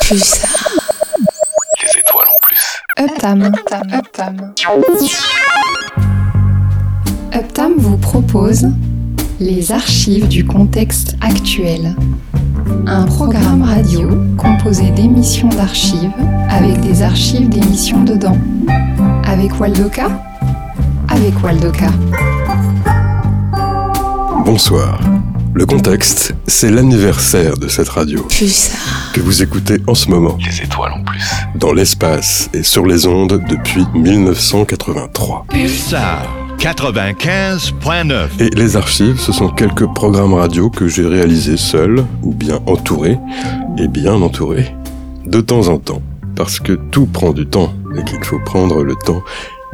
Pulsar. Les étoiles en plus. Uptam. Uptam. Uptam. Uptam vous propose les archives du contexte actuel. Un programme radio composé d'émissions d'archives avec des archives d'émissions dedans. Avec Waldoka? Avec Waldoka. Bonsoir. Le contexte, c'est l'anniversaire de cette radio Pulsar. Que vous écoutez en ce moment, Les étoiles en plus. dans l'espace et sur les ondes depuis 1983. Pulsar 95.9. Et les archives, ce sont quelques programmes radio que j'ai réalisés seul ou bien entouré, et bien entouré, de temps en temps, parce que tout prend du temps et qu'il faut prendre le temps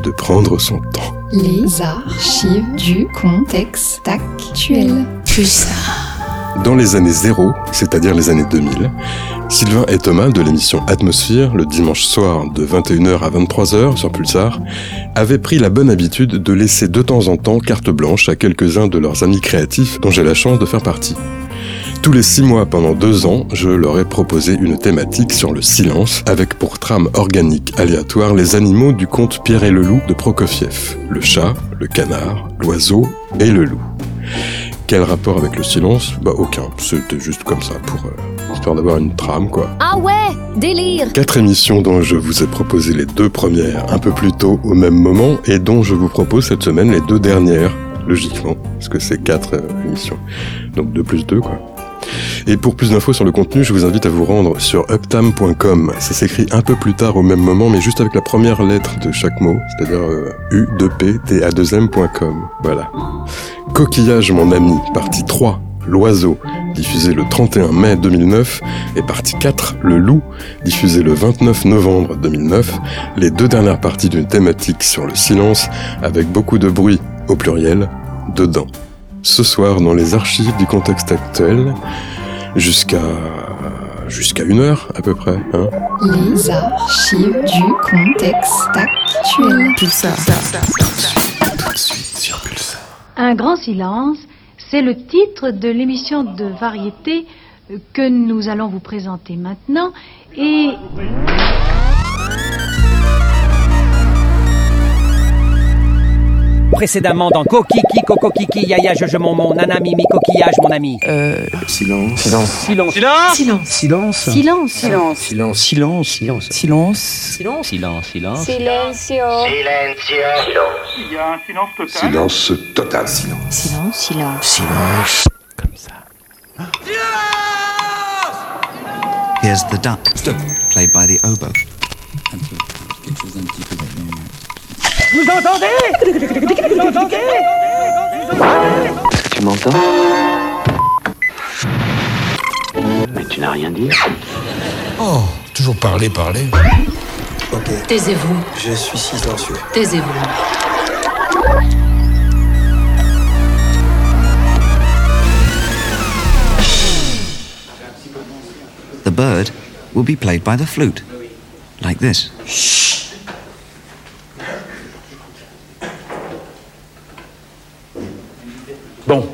de prendre son temps. Les archives du contexte actuel. Pulsar. Dans les années zéro, c'est-à-dire les années 2000, Sylvain et Thomas de l'émission Atmosphère, le dimanche soir de 21h à 23h sur Pulsar, avaient pris la bonne habitude de laisser de temps en temps carte blanche à quelques-uns de leurs amis créatifs dont j'ai la chance de faire partie. Tous les six mois pendant deux ans, je leur ai proposé une thématique sur le silence, avec pour trame organique aléatoire les animaux du conte Pierre et le loup de Prokofiev, le chat, le canard, l'oiseau et le loup. Quel rapport avec le silence? Bah aucun, c'était juste comme ça, pour euh, histoire d'avoir une trame quoi. Ah ouais, délire Quatre émissions dont je vous ai proposé les deux premières un peu plus tôt au même moment et dont je vous propose cette semaine les deux dernières, logiquement, parce que c'est quatre euh, émissions. Donc 2 plus 2 quoi. Et pour plus d'infos sur le contenu, je vous invite à vous rendre sur uptam.com. Ça s'écrit un peu plus tard au même moment, mais juste avec la première lettre de chaque mot, c'est-à-dire euh, u2p-ta2m.com. Voilà. Coquillage mon ami, partie 3, l'oiseau, diffusé le 31 mai 2009, et partie 4, le loup, diffusé le 29 novembre 2009, les deux dernières parties d'une thématique sur le silence, avec beaucoup de bruit, au pluriel, dedans. Ce soir, dans les archives du contexte actuel, jusqu'à jusqu'à une heure à peu près. Hein Les archives du contexte actuel. Pulsar. Tout de suite sur Pulsar. Un grand silence, c'est le titre de l'émission de variété euh, que nous allons vous présenter maintenant. Précédemment dans Kokiki, Coco Kiki, Yaya, je, je, mon, mon, Nana, Mimi, coquillage, mon ami. Silence. Silence. Silence Silence. Silence silence. Silence. Silence. Silence Silence. Silence. Silence. Silence, silence. Silencio Silence total. Silence Silence Silence. Comme ça. Here's the duck, played by the oboe. Vous entendez? Vous entendez? Tu m'entends? Mais tu n'as rien dit. Oh, toujours parler, parler. Ok, Taisez-vous, je suis silencieux. taisez-vous. The bird will be played by the flute, like this. Bon,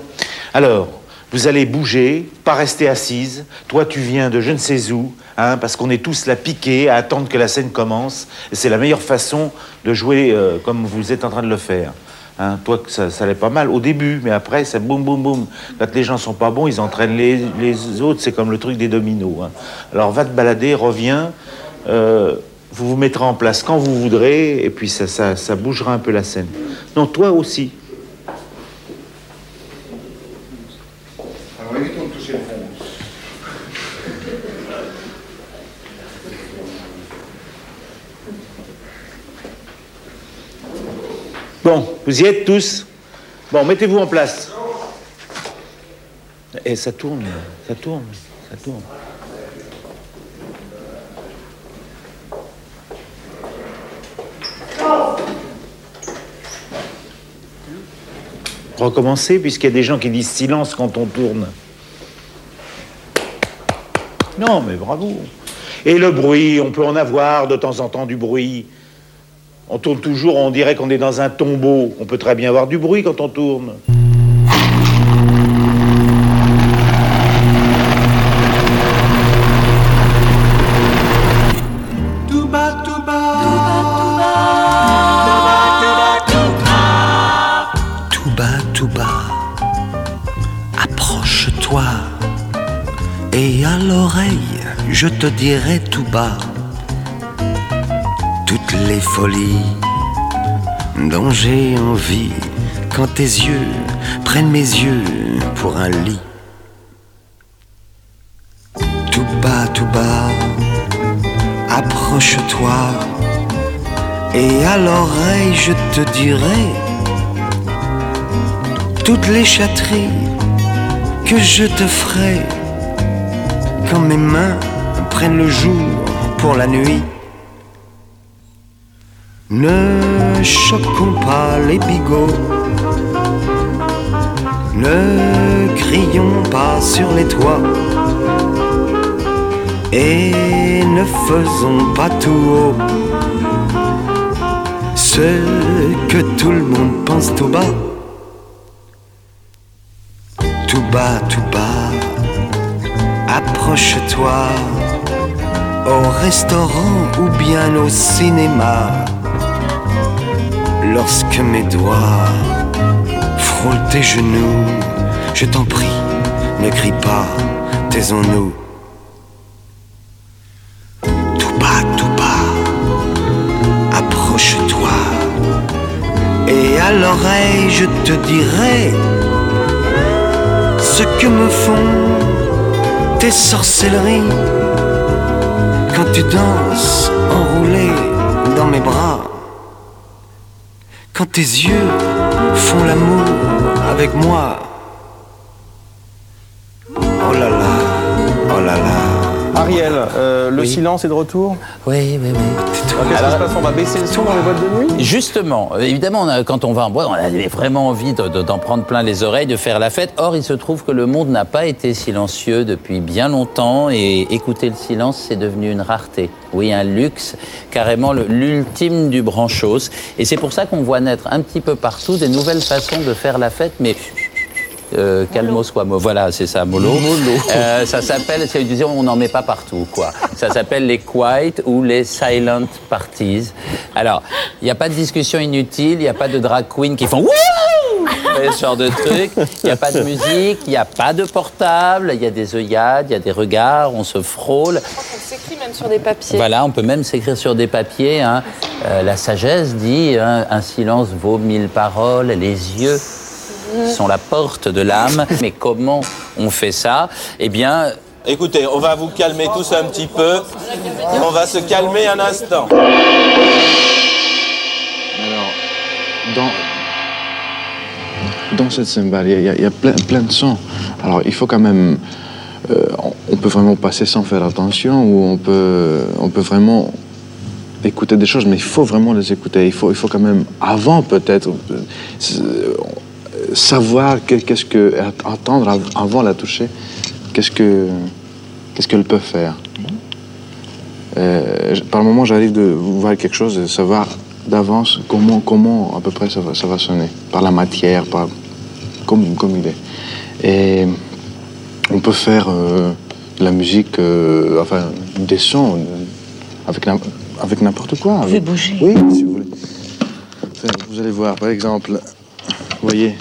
alors, vous allez bouger, pas rester assise. Toi, tu viens de je ne sais où, hein, parce qu'on est tous là piqués à attendre que la scène commence. C'est la meilleure façon de jouer euh, comme vous êtes en train de le faire. Hein, toi, ça, ça allait pas mal au début, mais après, c'est boum, boum, boum. Quand les gens sont pas bons, ils entraînent les, autres. C'est comme le truc des dominos. hein. Alors, va te balader, reviens. euh, vous vous mettrez en place quand vous voudrez, et puis ça, ça, ça bougera un peu la scène. Non, toi aussi. Bon, vous y êtes tous Bon, mettez-vous en place. Et ça tourne, ça tourne, ça tourne. Recommencer, puisqu'il y a des gens qui disent silence quand on tourne. Non, mais bravo. Et le bruit, on peut en avoir de temps en temps du bruit. On tourne toujours, on dirait qu'on est dans un tombeau. On peut très bien avoir du bruit quand on tourne. Tout bas tout bas. Tout bas tout bas. approche-toi, et à l'oreille, je te dirai tout bas toutes les folies dont j'ai envie quand tes yeux prennent mes yeux pour un lit. Tout bas, tout bas, approche-toi et à l'oreille je te dirai toutes les chatteries que je te ferai quand mes mains prennent le jour pour la nuit. Ne choquons pas les bigots, ne crions pas sur les toits et ne faisons pas tout haut ce que tout le monde pense tout bas. Tout bas, tout bas, approche-toi au restaurant ou bien au cinéma. Lorsque mes doigts frôlent tes genoux, je t'en prie, ne crie pas, taisons-nous. Tout bas, tout bas, approche-toi, et à l'oreille je te dirai ce que me font tes sorcelleries quand tu danses enroulé dans mes bras. Quand tes yeux font l'amour avec moi. Oh là là, oh là là. Ariel, euh, le silence est de retour? Oui, oui, oui. Qu'est-ce qui se passe On va baisser le son dans les boîtes de nuit Justement, évidemment, on a- quand on va en boîte, on a vraiment envie de- de- d'en prendre plein les oreilles, de faire la fête. Or, il se trouve que le monde n'a pas été silencieux depuis bien longtemps et écouter le silence, c'est devenu une rareté. Oui, un luxe, carrément l'ultime du branchos. Et c'est pour ça qu'on voit naître un petit peu partout des nouvelles façons de faire la fête, mais euh, calmos quoi, mo- voilà, c'est ça, mollo. Euh, ça s'appelle, c'est disons, on n'en met pas partout, quoi. Ça s'appelle les quiet ou les silent parties. Alors, il n'y a pas de discussion inutile, il n'y a pas de drag queen qui font wouh ce genre de truc. Il n'y a pas de musique, il n'y a pas de portable, il y a des œillades, il y a des regards, on se frôle. On s'écrit même sur des papiers. Voilà, on peut même s'écrire sur des papiers. hein. Euh, la sagesse dit hein, un silence vaut mille paroles. Les yeux sont la porte de l'âme. Mais comment on fait ça? Eh bien, Écoutez, on va vous calmer tous un petit peu. On va se calmer un instant. Alors, dans, dans cette cymbale, il y a, il y a plein, plein de sons. Alors, il faut quand même. euh, on- peut vraiment passer sans faire attention ou on peut, on peut vraiment écouter des choses, mais il faut vraiment les écouter. Il faut, il faut quand même, avant peut-être, euh, savoir que- qu'est-ce que. entendre av- avant la toucher, qu'est-ce que qu'est-ce qu'elle peut faire. Euh, par moment, j'arrive de voir quelque chose de savoir d'avance comment, comment à peu près ça va, ça va sonner, par la matière, par, comme, comme il est. Et on peut faire euh, de la musique, euh, enfin des sons, avec, avec n'importe quoi. Vous pouvez avec- bouger. Oui, si vous voulez. Enfin, vous allez voir, par exemple, vous voyez,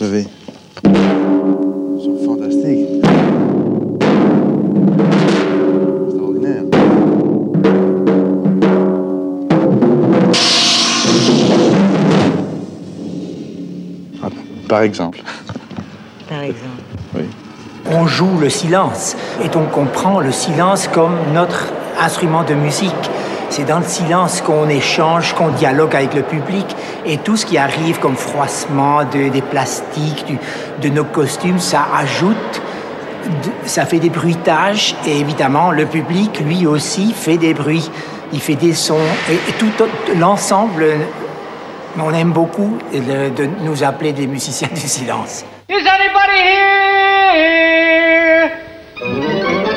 vous avez. Ils sont fantastiques. Extraordinaire. Ah, Par exemple. Par exemple. Oui. On joue le silence et donc on prend le silence comme notre instrument de musique. C'est dans le silence qu'on échange, qu'on dialogue avec le public et tout ce qui arrive comme froissement de- des plastiques, de nos costumes, ça ajoute, ça fait des bruitages et évidemment le public lui aussi fait des bruits, il fait des sons et, tout l'ensemble, on aime beaucoup de nous appeler des musiciens du silence. Is anybody here?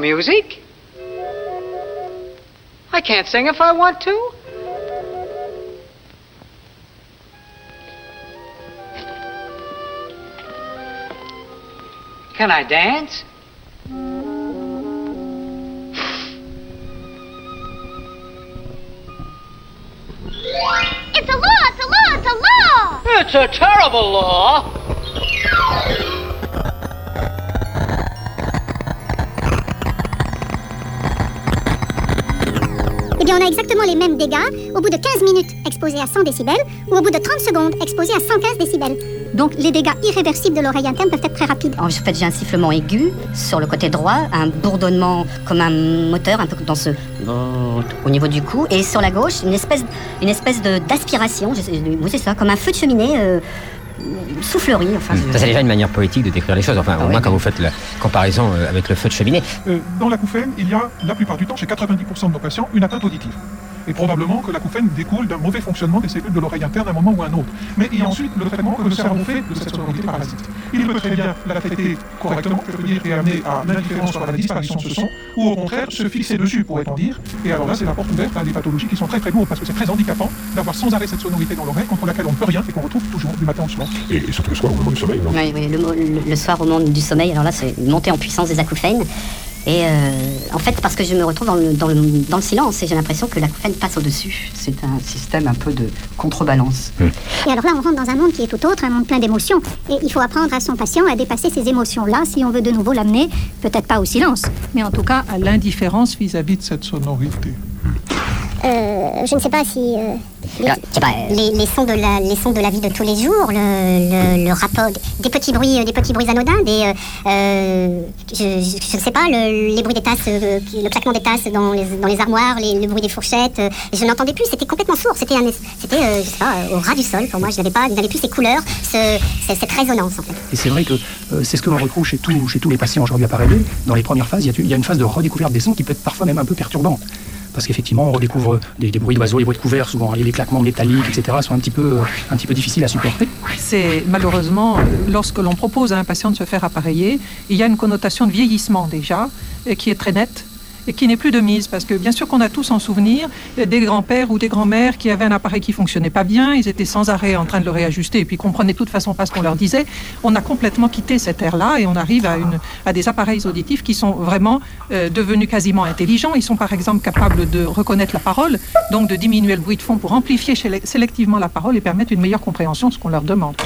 Music? I can't sing if I want to. Can I dance? It's a law! It's a law! It's a law! It's a terrible law. Bien, on a exactement les mêmes dégâts au bout de 15 minutes exposés à 100 décibels ou au bout de 30 secondes exposés à 115 décibels. Donc, les dégâts irréversibles de l'oreille interne peuvent être très rapides. En fait, j'ai un sifflement aigu sur le côté droit, un bourdonnement comme un moteur, un peu dans ce au niveau du cou, et sur la gauche, une espèce, une espèce de d'aspiration. c'est ça, comme un feu de cheminée. euh, soufflerie, enfin. je- Ça, c'est déjà une manière poétique de décrire les choses. Enfin, au moins quand vous faites la comparaison euh, avec le feu de cheminée. Euh, dans l'acouphène, il y a la plupart du temps, chez 90% de nos patients, une atteinte auditive. Et probablement que l'acouphène découle d'un mauvais fonctionnement des cellules de l'oreille interne à un moment ou à un autre. Mais il y a ensuite le traitement que le cerveau fait de cette sonorité parasite. Il peut très bien la traiter correctement, je veux dire, et amener à l'indifférence ou à la disparition de ce son, ou au contraire se fixer dessus, pourrait-on dire. Et alors là, c'est la porte ouverte à des pathologies qui sont très très lourdes, parce que c'est très handicapant d'avoir sans arrêt cette sonorité dans l'oreille contre laquelle on ne peut rien et qu'on retrouve toujours du matin au soir. Et, surtout le soir au moment du sommeil, non? Oui, oui, le, mo- le- le soir au monde du sommeil, alors là, c'est une montée en puissance des acouphènes. Et euh, en fait, parce que je me retrouve dans le, dans le, dans le silence et j'ai l'impression que l'acouphène passe au-dessus. C'est un système un peu de contrebalance. Et alors là, on rentre dans un monde qui est tout autre, un monde plein d'émotions. Et il faut apprendre à son patient à dépasser ces émotions-là si on veut de nouveau l'amener, peut-être pas au silence, Mais en tout cas, à l'indifférence vis-à-vis de cette sonorité. Euh, je ne sais pas si euh, les, Ah, pas, euh, les- les sons de la, les sons de la vie de tous les jours, le, le, le rapport, des petits bruits, des petits bruits anodins, des, je, ne sais pas, le- les bruits des tasses, le claquement des tasses dans les, dans les armoires, les- le bruit des fourchettes. euh, je n'entendais plus, c'était complètement sourd, c'était, un, c'était, euh, je sais pas, au ras du sol pour moi. Je n'avais pas, je n'avais plus ces couleurs, ce- ce- cette résonance en fait. Et c'est vrai que euh, c'est ce que l'on retrouve chez, tous- chez tous les patients aujourd'hui appareillés. Dans les premières phases, il y, a, il y a une phase de redécouverte des sons qui peut être parfois même un peu perturbante. Parce qu'effectivement, on redécouvre des, des bruits d'oiseaux, les bruits de couverts, souvent, les claquements métalliques, etc., sont un petit peu, euh, un petit peu difficiles à supporter. C'est malheureusement, euh, lorsque l'on propose à un patient de se faire appareiller, il y a une connotation de vieillissement déjà, et qui est très nette et qui n'est plus de mise, parce que bien sûr qu'on a tous en souvenir des grands-pères ou des grands-mères qui avaient un appareil qui fonctionnait pas bien, ils étaient sans arrêt en train de le réajuster, et puis comprenaient de toute façon pas ce qu'on leur disait. On a complètement quitté cette ère-là, et on arrive à, des appareils auditifs qui sont vraiment euh, devenus quasiment intelligents. Ils sont par exemple capables de reconnaître la parole, donc de diminuer le bruit de fond pour amplifier sélectivement la parole et permettre une meilleure compréhension de ce qu'on leur demande.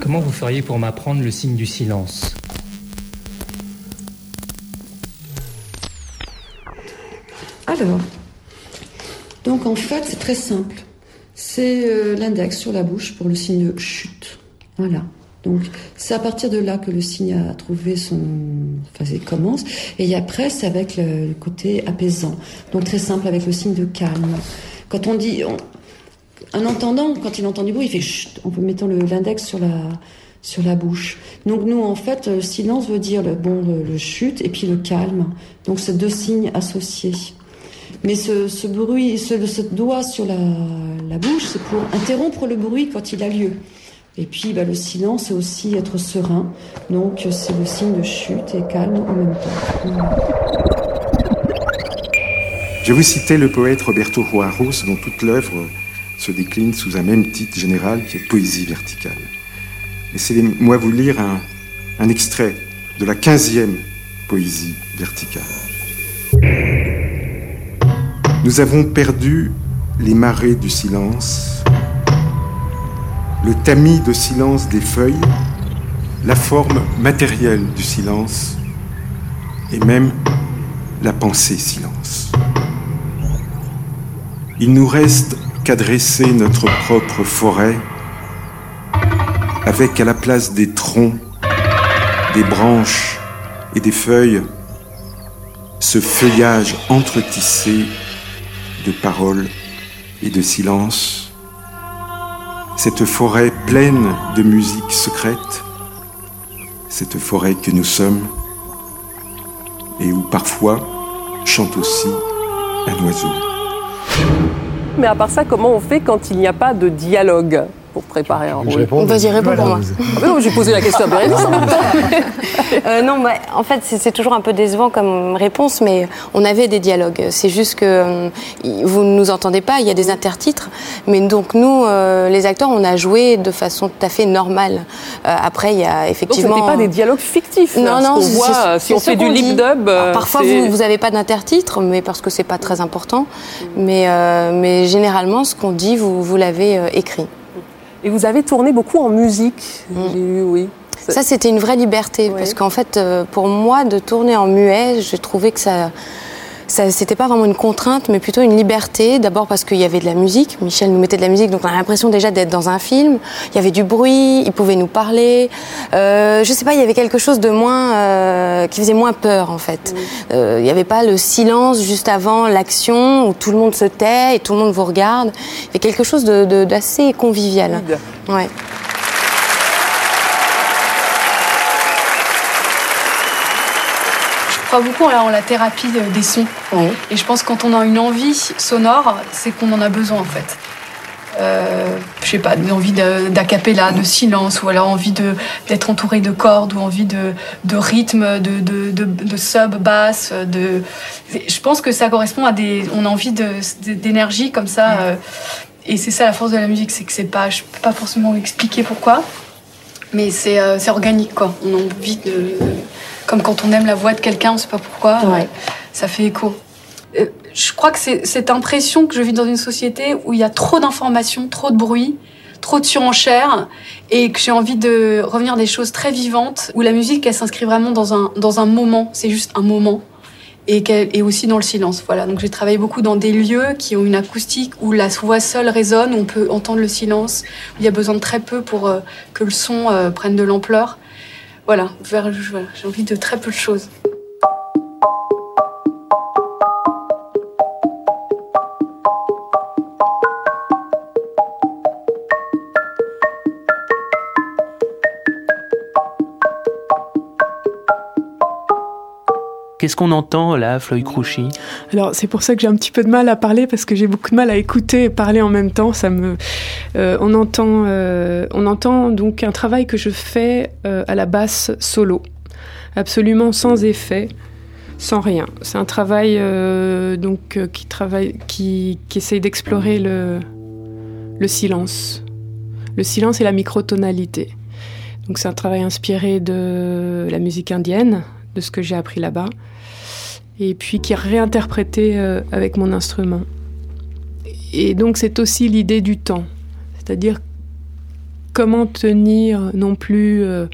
Comment vous feriez pour m'apprendre le signe du silence? Alors, donc en fait, c'est très simple. C'est euh, l'index sur la bouche pour le signe chute. Voilà. Donc, c'est à partir de là que le signe a trouvé son. Enfin, il commence. Et après, c'est avec le, côté apaisant. Donc, très simple avec le signe de calme. Quand on dit. un entendant, quand il entend du bruit, il fait chut en mettant l'index sur la, bouche. Donc, nous, en fait, le silence veut dire le, bon, le chute et puis le calme. Donc, c'est deux signes associés. Mais ce, ce bruit, ce, ce doigt sur la, la bouche, c'est pour interrompre le bruit quand il a lieu. Et puis bah, le silence, c'est aussi être serein. Donc c'est le signe de chute et calme en même temps. Je vous citais le poète Roberto Juarros, dont toute l'œuvre se décline sous un même titre général qui est Poésie verticale. Laissez-moi vous lire un, un extrait de la quinzième Poésie verticale. Nous avons perdu les marées du silence, le tamis de silence des feuilles, la forme matérielle du silence et même la pensée silence. Il nous reste qu'à dresser notre propre forêt avec à la place des troncs, des branches et des feuilles, ce feuillage entretissé de paroles et de silence, cette forêt pleine de musique secrète, cette forêt que nous sommes, et où parfois chante aussi un oiseau. Mais à part ça, comment on fait quand il n'y a pas de dialogue? Pour préparer un rôle Vas-y, réponds pour moi. Ah non, j'ai posé la question à Bérénice en même temps. Euh, non, bah, en fait, c'est toujours un peu décevant comme réponse, mais on avait des dialogues. C'est juste que euh, vous ne nous entendez pas, il y a des intertitres. Mais donc, nous, euh, les acteurs, on a joué de façon tout à fait normale. Euh, après, il y a effectivement. Donc, c'était pas des dialogues fictifs. Non, ce non, c'est- voit, si on ce fait du lip dub. Alors, parfois, vous n'avez pas d'intertitre, mais parce que c'est pas très important. Mais, euh, mais généralement, ce qu'on dit, vous, vous l'avez euh, écrit. Et vous avez tourné beaucoup en musique. J'ai eu, oui. Ça, c'était une vraie liberté, parce qu'en fait, euh, pour moi, de tourner en muet, j'ai trouvé que ça c'était pas vraiment une contrainte, mais plutôt une liberté. D'abord parce qu'il y avait de la musique. Michel nous mettait de la musique, donc on a l'impression déjà d'être dans un film. Il y avait du bruit, il pouvait nous parler. Euh, je sais pas, il y avait quelque chose de moins, euh, qui faisait moins peur, en fait. Euh, il n'y avait pas le silence juste avant l'action où tout le monde se tait et tout le monde vous regarde. Il y avait quelque chose de- de- d'assez convivial. Ouais. Beaucoup en la thérapie des sons. Et je pense que quand on a une envie sonore, c'est qu'on en a besoin en fait. Euh, je sais pas, envie d'acapella, de silence, ou alors envie d'être entouré de cordes, ou envie de, de rythme, de, de, de, de sub, basse. De... Je pense que ça correspond à des. On a envie d'énergie comme ça. euh, et c'est ça la force de la musique, c'est que c'est pas. Je peux pas forcément expliquer pourquoi, mais c'est euh, c'est organique quoi. On a envie de. Comme quand on aime la voix de quelqu'un, on sait pas pourquoi, euh, ça fait écho. Euh, je crois que c'est cette impression que je vis dans une société où il y a trop d'informations, trop de bruit, trop de surenchère, et que j'ai envie de revenir à des choses très vivantes, où la musique, elle s'inscrit vraiment dans un, dans un moment, c'est juste un moment, et, aussi dans le silence. Voilà. Donc j'ai travaillé beaucoup dans des lieux qui ont une acoustique où la voix seule résonne, où on peut entendre le silence, où il y a besoin de très peu pour euh, que le son euh, prenne de l'ampleur. Voilà, vers- voilà, j'ai envie de très peu de choses. Qu'est-ce qu'on entend là, Floyd Crouchy? Alors c'est pour ça que j'ai un petit peu de mal à parler parce que j'ai beaucoup de mal à écouter et parler en même temps. Ça me, euh, on entend, euh, on entend donc un travail que je fais euh, à la basse solo, absolument sans effet, sans rien. C'est un travail donc qui travaille, qui essaye d'explorer le, le silence, le silence et la microtonalité. Donc c'est un travail inspiré de la musique indienne, de ce que j'ai appris là-bas et puis qui est réinterprété euh, avec mon instrument. Et donc c'est aussi l'idée du temps, c'est-à-dire comment tenir non plus euh,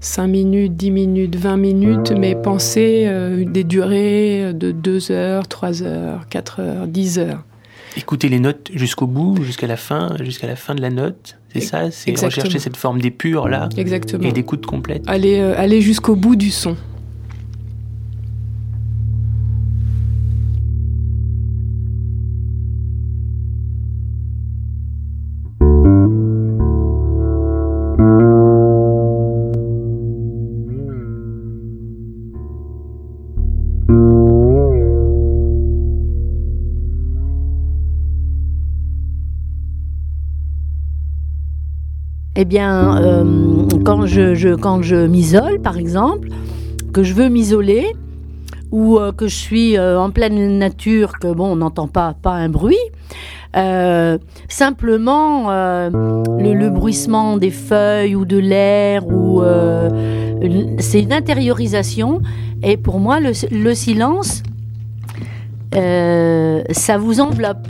5 minutes, 10 minutes, 20 minutes, mais penser euh, des durées de 2 heures, 3 heures, 4 heures, 10 heures. Écouter les notes jusqu'au bout, jusqu'à la fin, jusqu'à la fin de la note. C'est ça, c'est rechercher cette forme d'épure là. Exactement. Et d'écoute complète. Aller, euh, aller jusqu'au bout du son. Eh bien, euh, quand je, quand je m'isole, par exemple, que je veux m'isoler, ou euh, que je suis euh, en pleine nature, que bon, on n'entend pas, pas un bruit, simplement le, bruissement des feuilles ou de l'air, ou c'est une intériorisation. Et pour moi, le, le silence, ça vous enveloppe.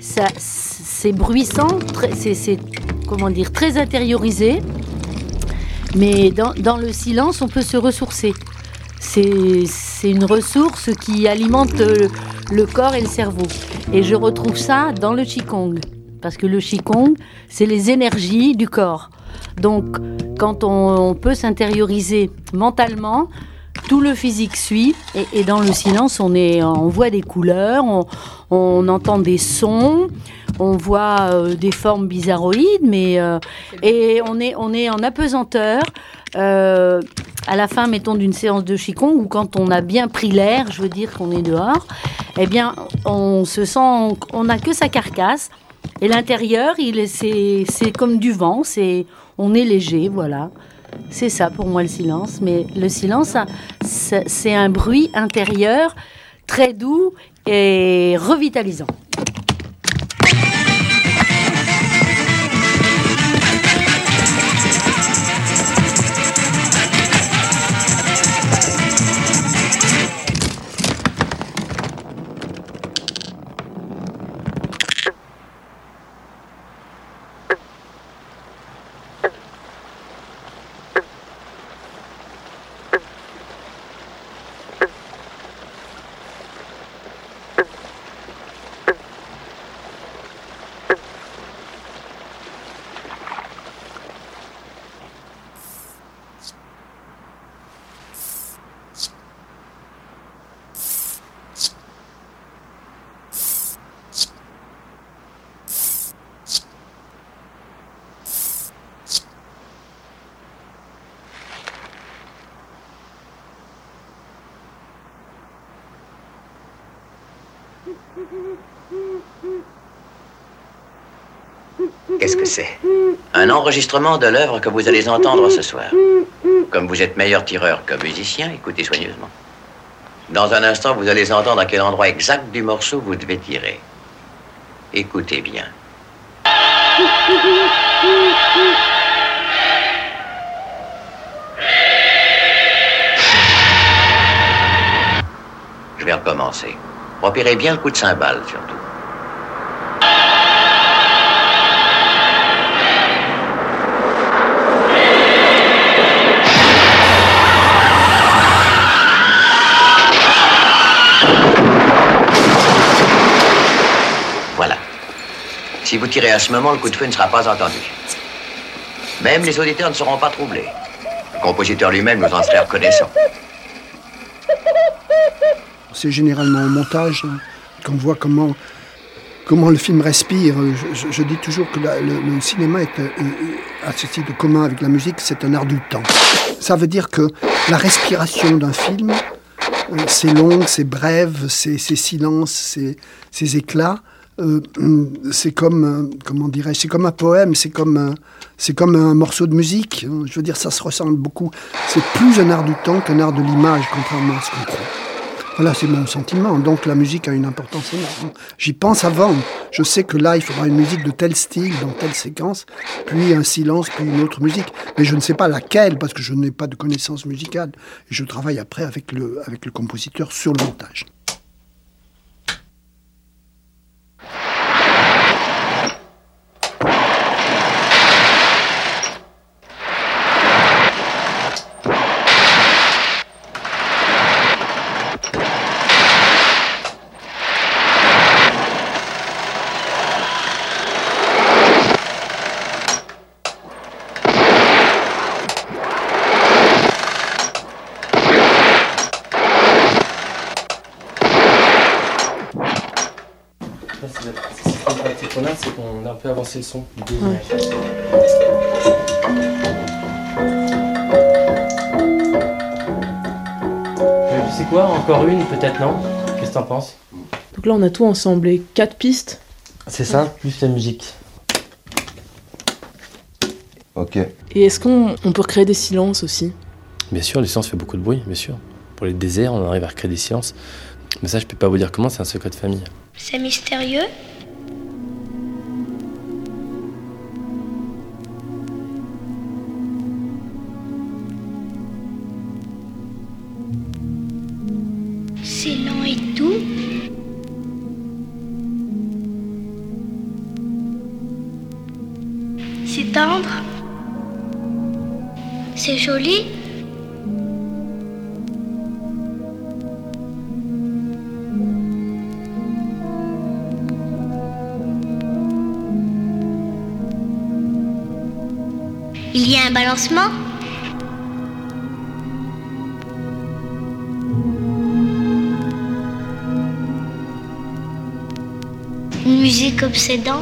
Ça, c'est bruissant, c'est, comment dire, très intériorisé. Mais dans, dans le silence, on peut se ressourcer. C'est, une ressource qui alimente le, corps et le cerveau. Et je retrouve ça dans le Qigong. Parce que le Qigong, c'est les énergies du corps. Donc, quand on, on peut s'intérioriser mentalement, tout le physique suit. Et, et dans le silence, on, est, on voit des couleurs, on, on entend des sons, on voit euh, des formes bizarroïdes, mais euh, et on est, on est en apesanteur. euh, à la fin, mettons, d'une séance de Qigong, ou quand on a bien pris l'air, je veux dire qu'on est dehors, eh bien, on se sent, on n'a que sa carcasse, et l'intérieur, il est, c'est, c'est comme du vent, c'est, on est léger, voilà. C'est ça pour moi le silence, mais le silence, c'est un bruit intérieur très doux et revitalisant. Enregistrement de l'œuvre que vous allez entendre ce soir. Comme vous êtes meilleur tireur que musicien, écoutez soigneusement. Dans un instant, vous allez entendre à quel endroit exact du morceau vous devez tirer. Écoutez bien. Je vais recommencer. Repérez bien le coup de cymbale, surtout. Si vous tirez à ce moment, le coup de feu ne sera pas entendu. Même les auditeurs ne seront pas troublés. Le compositeur lui-même nous en serait reconnaissant. C'est généralement au montage hein, qu'on voit comment, comment le film respire. Je, dis toujours que le, cinéma est, euh, est- a ceci de commun avec la musique, c'est un art du temps. Ça veut dire que la respiration d'un film, euh, c'est long, c'est brève, c'est silence, c'est ces éclats. Euh, c'est comme, euh, comment dirais-je, c'est comme un poème, c'est comme, un- c'est comme un morceau de musique. Je veux dire, ça se ressemble beaucoup. C'est plus un art du temps qu'un art de l'image, contrairement à ce qu'on croit. Voilà, c'est mon sentiment. Donc la musique a une importance énorme. J'y pense avant. Je sais que là, il faudra une musique de tel style, dans telle séquence, puis un silence, puis une autre musique. Mais je ne sais pas laquelle, parce que je n'ai pas de connaissances musicales. Je travaille après avec le, avec le compositeur sur le montage. C'est qu'on a, c'est le son. du début. Euh, Tu sais quoi Encore une, peut-être non? Qu'est-ce que t'en penses? Donc là, on a tout ensemblé. Quatre pistes. C'est ça, plus la musique. Ok. Et est-ce qu'on on peut recréer des silences aussi? Bien sûr, le silence fait beaucoup de bruit, bien sûr. Pour les déserts, on arrive à recréer des silences. Mais ça, je peux pas vous dire comment, c'est un secret de famille. C'est mystérieux Une musique obsédante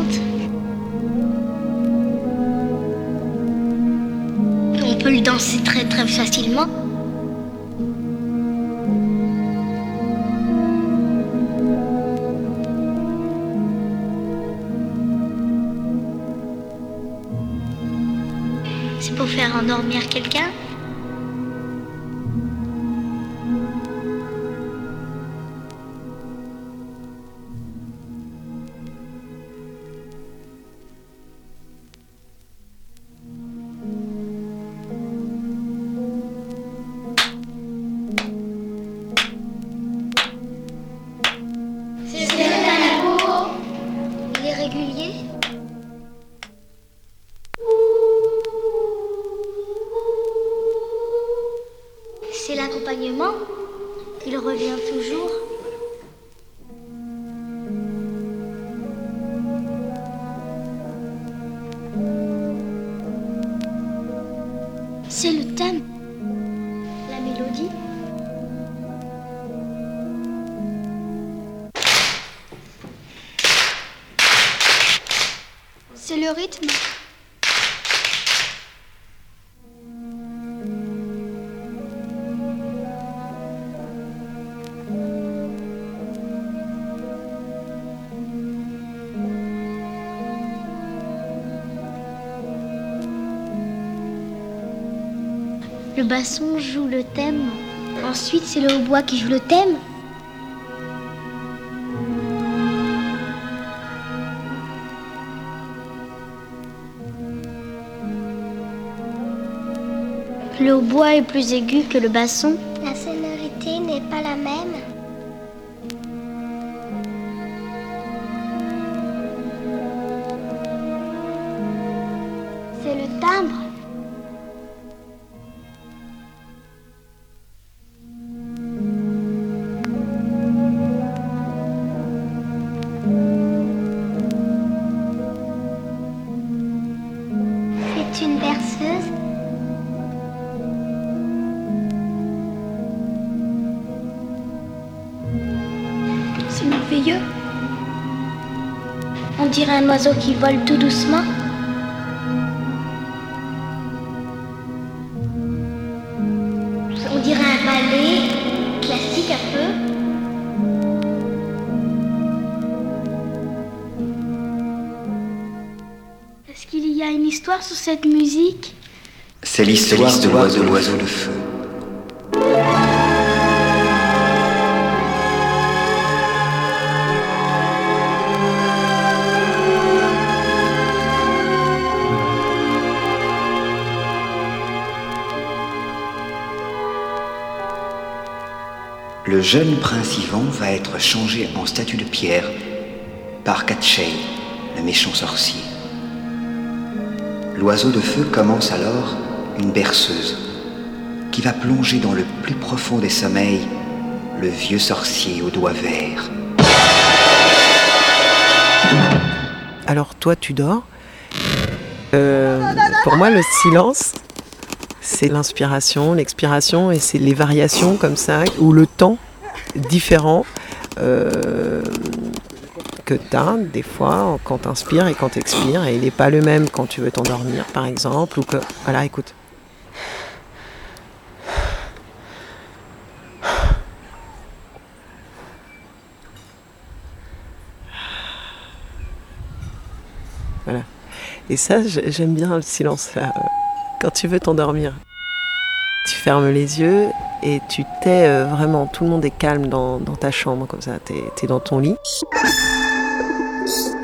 On peut le danser très très facilement. Quelqu'un? C'est basson joue le thème. Ensuite, c'est le hautbois qui joue le thème. Le hautbois est plus aigu que le basson. Oiseau qui vole tout doucement. On dirait un ballet classique un peu. Est-ce qu'il y a une histoire sur cette musique? C'est l'histoire de l'oiseau l'oiseau de feu. Le jeune prince Ivan va être changé en statue de pierre par Katchei, le méchant sorcier. L'oiseau de feu commence alors une berceuse qui va plonger dans le plus profond des sommeils le vieux sorcier aux doigts verts. Alors toi, tu dors. Euh, pour moi, le silence, c'est l'inspiration, l'expiration, et c'est les variations comme ça, ou le temps différent euh, que tu as des fois quand tu inspires et quand tu expires, et il n'est pas le même quand tu veux t'endormir, par exemple, ou que... Voilà, écoute. Voilà. Et ça, j'ai- j'aime bien le silence. là. Quand tu veux t'endormir, tu fermes les yeux et tu t'es euh, vraiment. Tout le monde est calme dans, ta chambre, comme ça. Tu es, dans ton lit.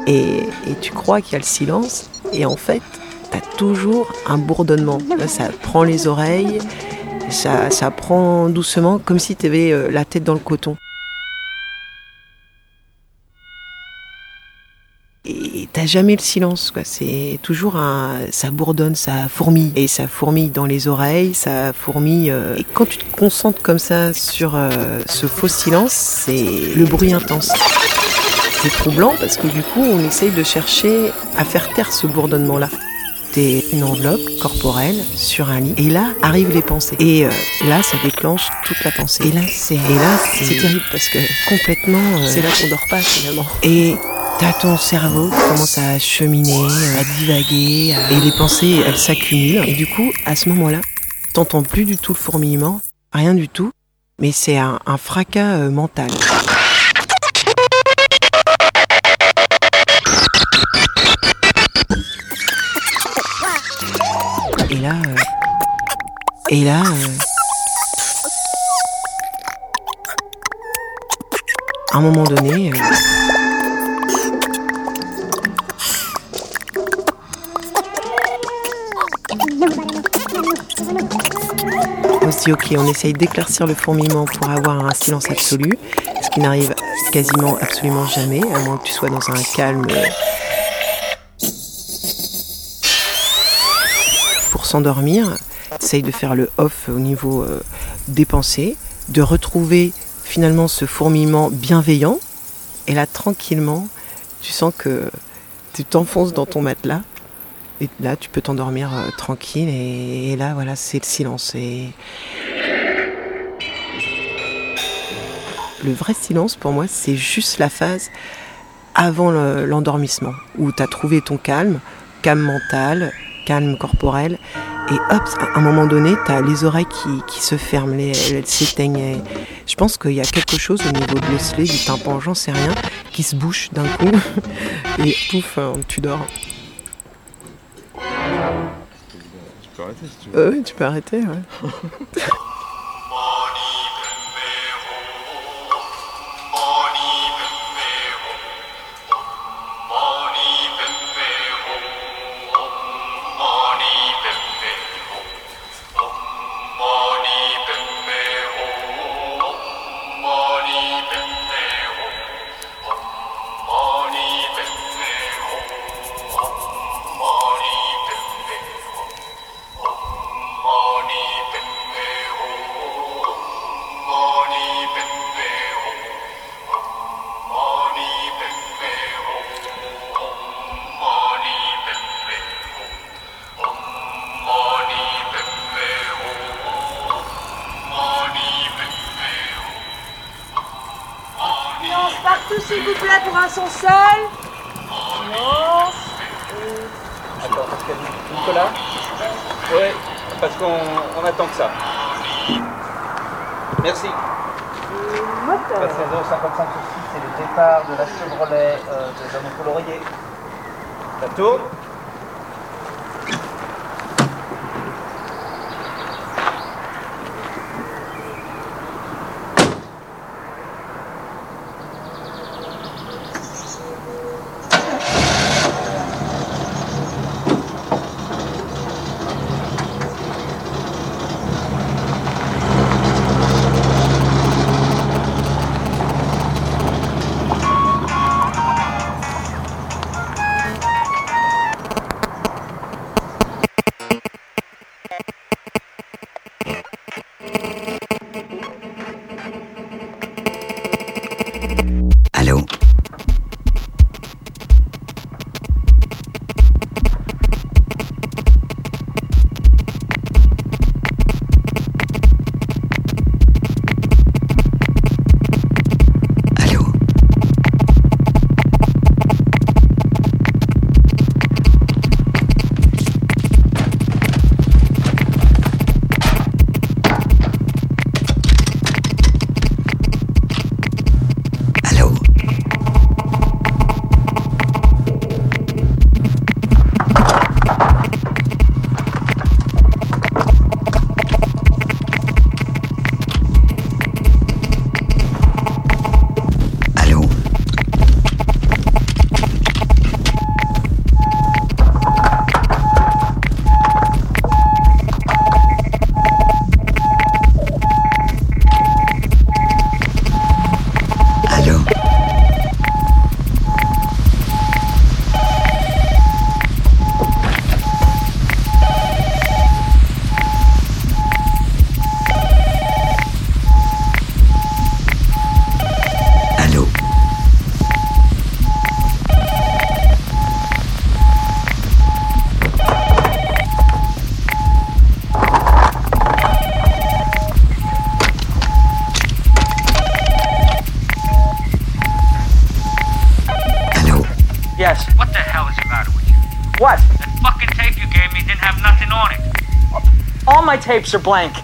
Et, et tu crois qu'il y a le silence. Et en fait, tu toujours un bourdonnement. Ça prend les oreilles. Ça, ça prend doucement, comme si tu avais la tête dans le coton. Jamais le silence, quoi. C'est toujours un, ça bourdonne, ça fourmille, et ça fourmille dans les oreilles, ça fourmille. euh, Et quand tu te concentres comme ça sur euh, ce faux silence, c'est le bruit intense. C'est troublant parce que du coup, on essaye de chercher à faire taire ce bourdonnement-là. T'es une enveloppe corporelle sur un lit, et là arrivent les pensées. Et euh, là, ça déclenche toute la pensée. Et là, c'est, et là, c'est terrible parce que complètement, euh, c'est là qu'on dort pas finalement. Et T'as ton cerveau qui commence à cheminer, à divaguer, à- et les pensées, elles s'accumulent. Et du coup, à ce moment-là, t'entends plus du tout le fourmillement, rien du tout, mais c'est un, un fracas euh, mental. Et là, euh, et là, euh, à un moment donné, euh, ok, on essaye d'éclaircir le fourmillement pour avoir un silence absolu, ce qui n'arrive quasiment absolument jamais, à moins que tu sois dans un calme. Pour s'endormir, essaye de faire le off au niveau euh, des pensées, de retrouver finalement ce fourmillement bienveillant, et là tranquillement, tu sens que tu t'enfonces dans ton matelas. Et là, tu peux t'endormir euh, tranquille et, là, voilà, c'est le silence. Et le vrai silence, pour moi, c'est juste la phase avant le- l'endormissement, où tu as trouvé ton calme, calme mental, calme corporel, et hop, à un moment donné, tu as les oreilles qui, se ferment, les- elles, s'éteignent. Je pense qu'il y a quelque chose au niveau de l'osselet, du tympan, j'en sais rien, qui se bouche d'un coup, et pouf, hein, tu dors. Tu peux arrêter si tu veux. Euh, oui, tu peux arrêter, ouais. All my tapes are blank.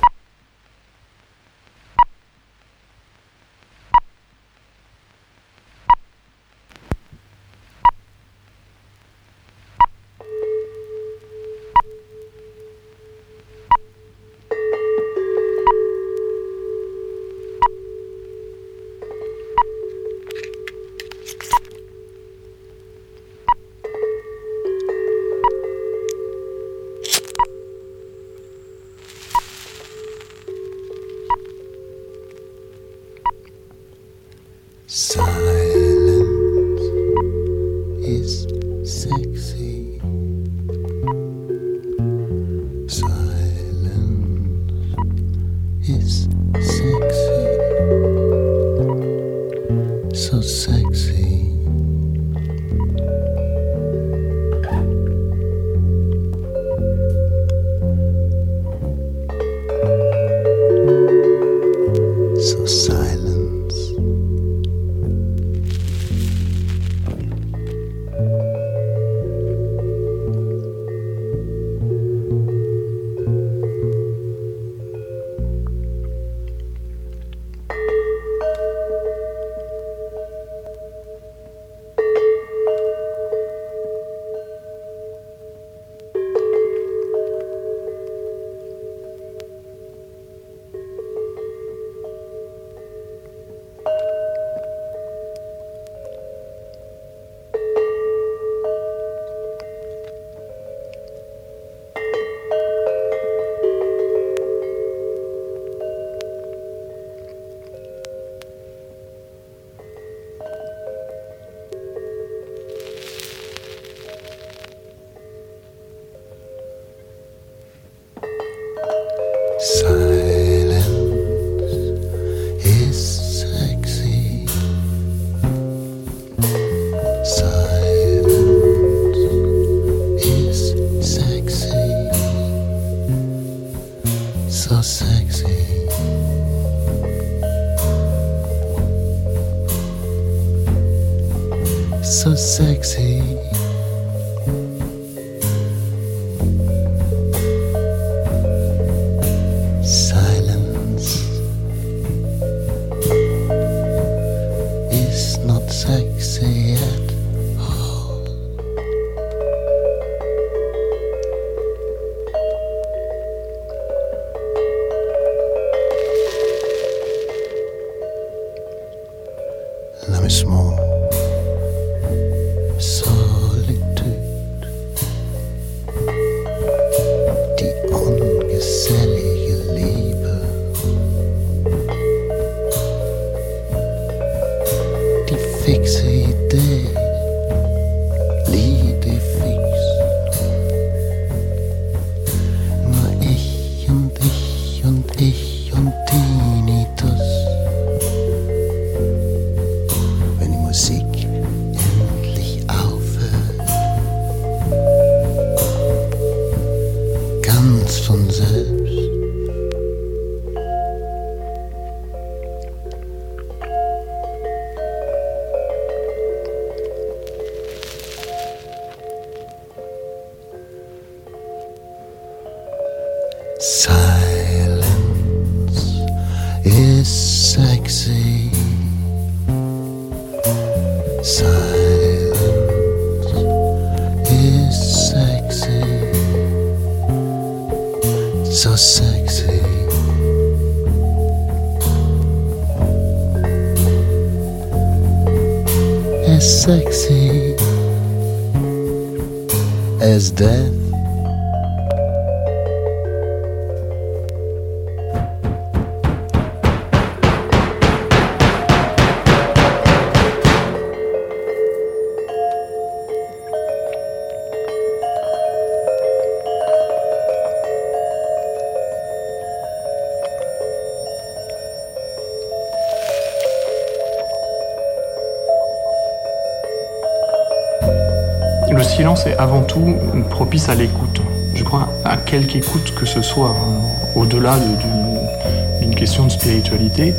Le silence est avant tout propice à l'écoute. Je crois à quelque écoute que ce soit, hein, au-delà de- d'une- question de spiritualité.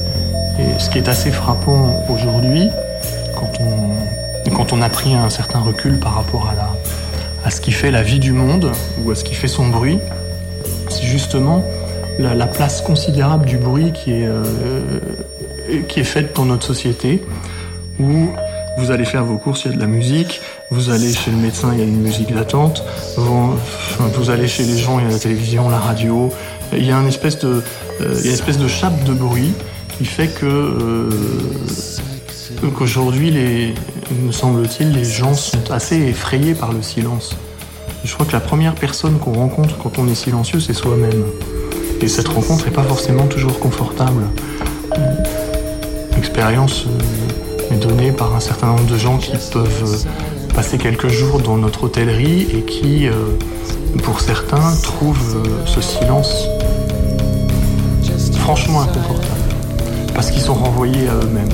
Et ce qui est assez frappant aujourd'hui, quand on, quand on a pris un certain recul par rapport à ce qui fait la vie du monde ou à ce qui fait son bruit, c'est justement la, la place considérable du bruit qui est, euh, qui est faite dans notre société, où vous allez faire vos courses, il y a de la musique, vous allez chez le médecin, il y a une musique d'attente, vous, allez chez les gens, il y a la télévision, la radio, il y a une espèce de, euh, une espèce de chape de bruit qui fait que euh, qu'aujourd'hui, me semble-t-il, les gens sont assez effrayés par le silence. Je crois que la première personne qu'on rencontre quand on est silencieux, c'est soi-même. Et cette rencontre n'est pas forcément toujours confortable. L'expérience euh, est donnée par un certain nombre de gens qui peuvent passer quelques jours dans notre hôtellerie et qui, euh, pour certains, trouvent euh, ce silence franchement inconfortable. Parce qu'ils sont renvoyés à eux-mêmes.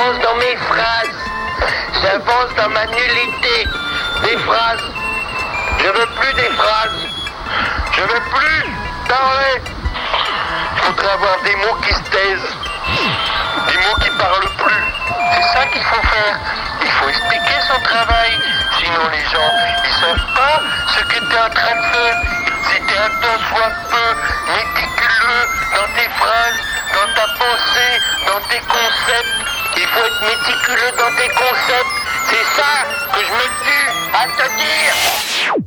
J'avance dans mes phrases. J'avance dans ma nullité. Des phrases. Je veux plus des phrases. Je veux plus parler. Il faudrait avoir des mots qui se taisent. Des mots qui parlent plus. C'est ça qu'il faut faire. Il faut expliquer son travail. Sinon les gens, ils savent pas ce que tu es en train de faire. Si tu es un tant soit peu méticuleux dans tes phrases, dans ta pensée, dans tes concepts, il faut être méticuleux dans tes concepts. C'est ça que je me tue à te dire.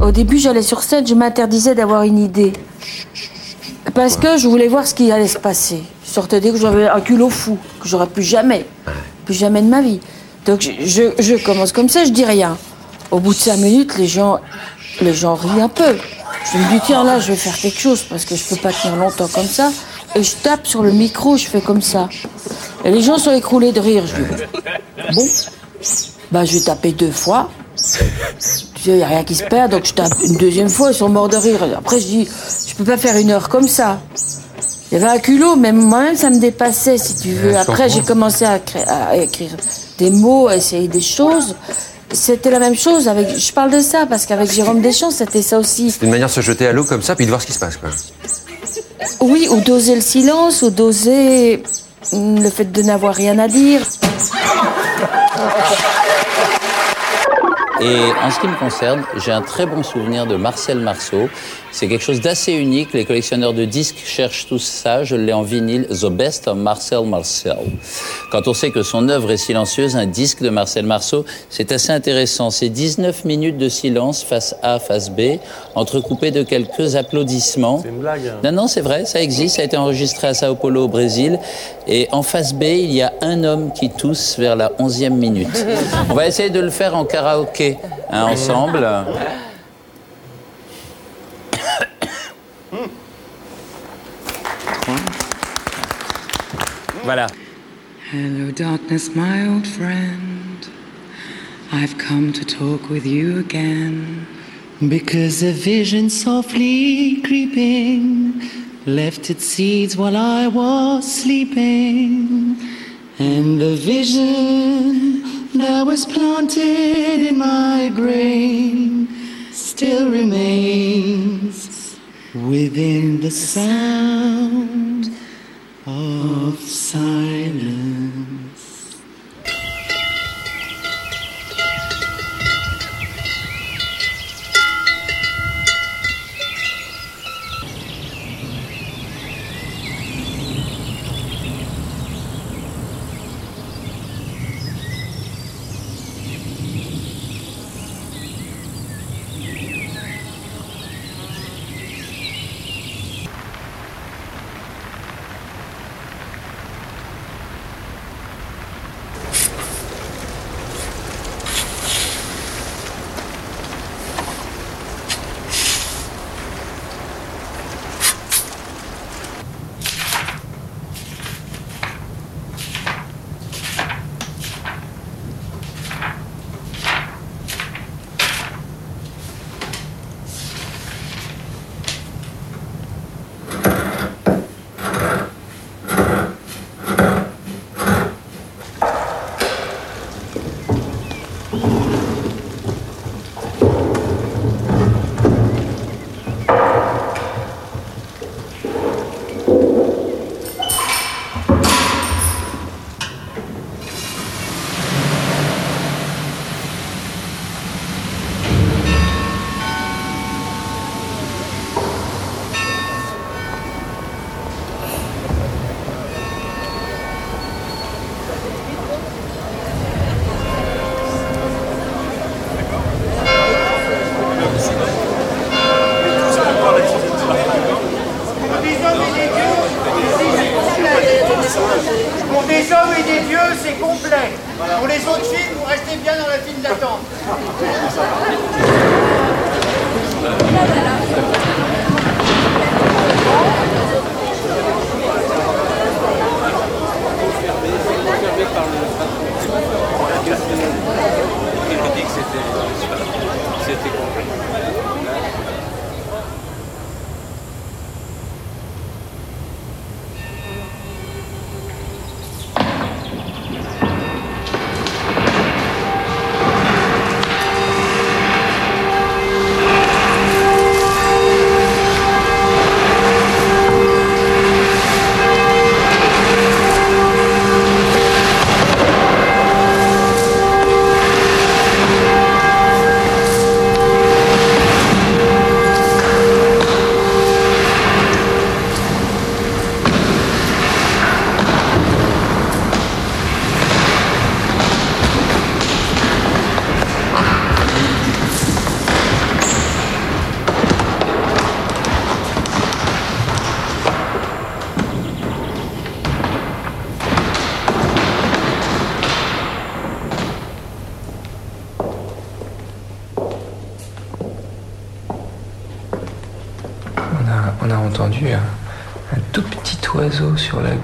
Au début, j'allais sur scène, je m'interdisais d'avoir une idée. Parce que je voulais voir ce qui allait se passer. Je sortais dire que j'avais un culot fou, que j'aurais plus jamais, plus jamais de ma vie. Donc je, je- je commence comme ça, je dis rien. Au bout de cinq minutes, les gens, les gens rient un peu. Je me dis, tiens, là, je vais faire quelque chose parce que je peux pas tenir longtemps comme ça. Et je tape sur le micro, je fais comme ça. Et les gens sont écroulés de rire. Je dis, bon, bah, je vais taper deux fois. Il n'y a rien qui se perd, donc je tape une deuxième fois, ils sont morts de rire. Après, je dis, je peux pas faire une heure comme ça. Il y avait un culot, même moi-même, ça me dépassait, si tu veux. Après, j'ai commencé à écrire des mots, à essayer des choses. C'était la même chose avec. Je parle de ça parce qu'avec Jérôme Deschamps, c'était ça aussi. C'est une manière de se jeter à l'eau comme ça, puis de voir ce qui se passe. Quoi. Oui, ou d'oser le silence, ou d'oser mm, le fait de n'avoir rien à dire. Et en ce qui me concerne, j'ai un très bon souvenir de Marcel Marceau. C'est quelque chose d'assez unique. Les collectionneurs de disques cherchent tous ça. Je l'ai en vinyle, The Best of Marcel Marceau. Quand on sait que son œuvre est silencieuse, un disque de Marcel Marceau, c'est assez intéressant. C'est 19 minutes de silence face A, face B, entrecoupé de quelques applaudissements. C'est une blague. hein. Non, non, c'est vrai, ça existe, ça a été enregistré à Sao Paulo au Brésil. Et en face B, il y a un homme qui tousse vers la 11e minute. On va essayer de le faire en karaoké hein, ensemble. Voilà. Hello, darkness, my old friend. I've come to talk with you again. Because a vision softly creeping left its seeds while I was sleeping. And the vision that was planted in my brain still remains within the sound of silence.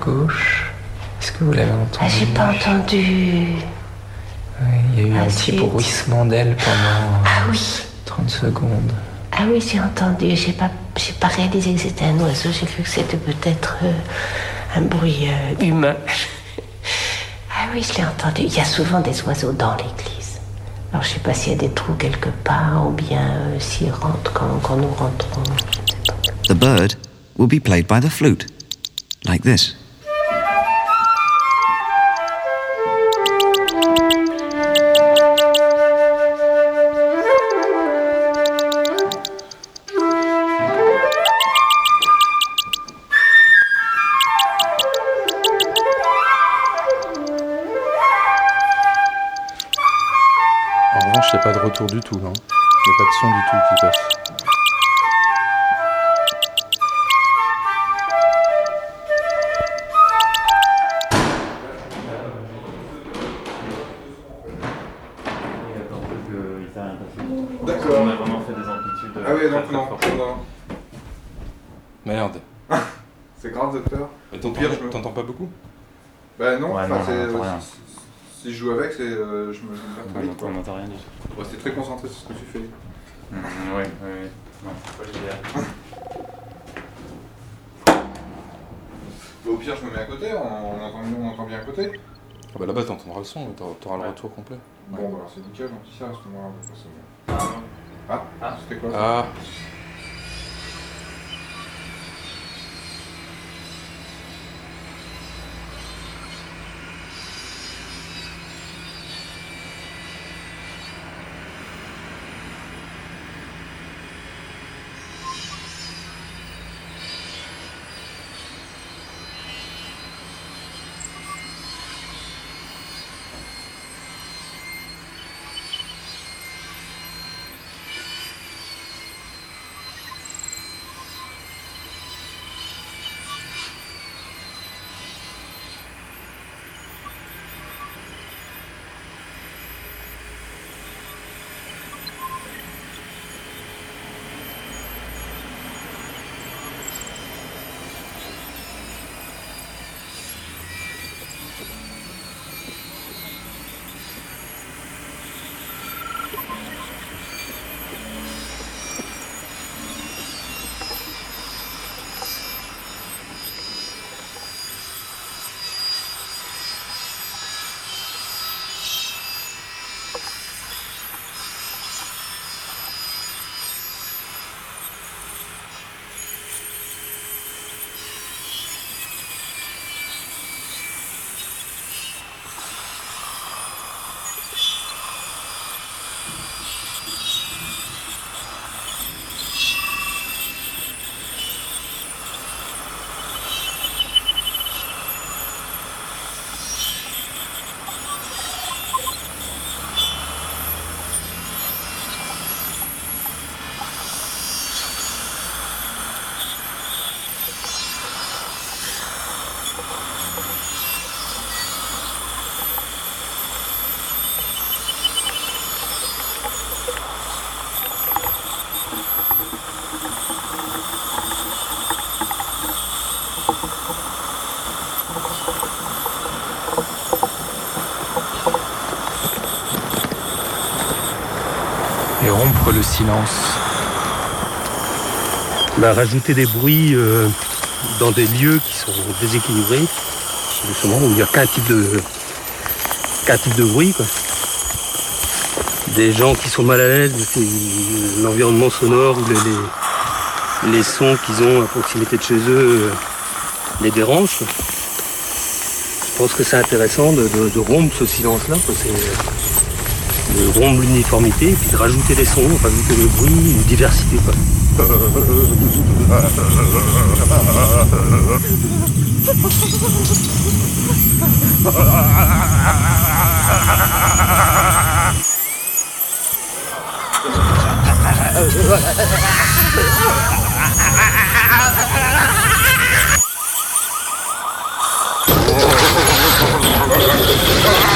Gauche. Est-ce que vous l'avez entendu? Ah, j'ai pas entendu. Oui, il y a eu Ah, un petit bruissement d'aile pendant Ah oui. 30 secondes. Ah oui, j'ai entendu. J'ai pas, j'ai pas réalisé que c'était un oiseau. J'ai cru que c'était peut-être euh, un bruit euh, humain. ah oui, je l'ai entendu. Il y a souvent des oiseaux dans l'église. Alors je sais pas s'il y a des trous quelque part ou bien euh, s'ils rentrent quand, quand nous rentrons. The bird will be played by the flute, like this. Retour du tout, non Il n'y a pas de son du tout qui passe. D'accord. On a vraiment fait des amplitudes. Ah oui, donc non, non. Merde. C'est grave de peur. Mais t'entends, Pire, je me- t'entends pas beaucoup? Bah non, Ouais, enfin, non, c'est- on entend rien. Si, je joue avec, c'est, euh, je me je me perds On vite, entend- quoi. on entend rien du tout. Ouais, c'est très concentré sur ce que tu fais. Oui, oui, oui. Non, c'est pas l'idéal. Bah, au pire, je me mets à côté, on, on entend, on entend bien à côté. Ah bah là-bas, t'entendras le son, t'auras t'auras le retour complet. Bon, bah alors c'est nickel, donc si ça reste moi, on va passer. Ah, c'était quoi ça? Ah. Le silence bah, Rajouter des bruits euh, dans des lieux qui sont déséquilibrés, justement, où il n'y a qu'un type de qu'un type de bruit. Des gens qui sont mal à l'aise, l'environnement sonore ou les, les, sons qu'ils ont à proximité de chez eux euh, les dérangent. Je pense que c'est intéressant de, rompre ce silence-là, de rompre l'uniformité puis de rajouter des sons, rajouter le bruit, une diversité.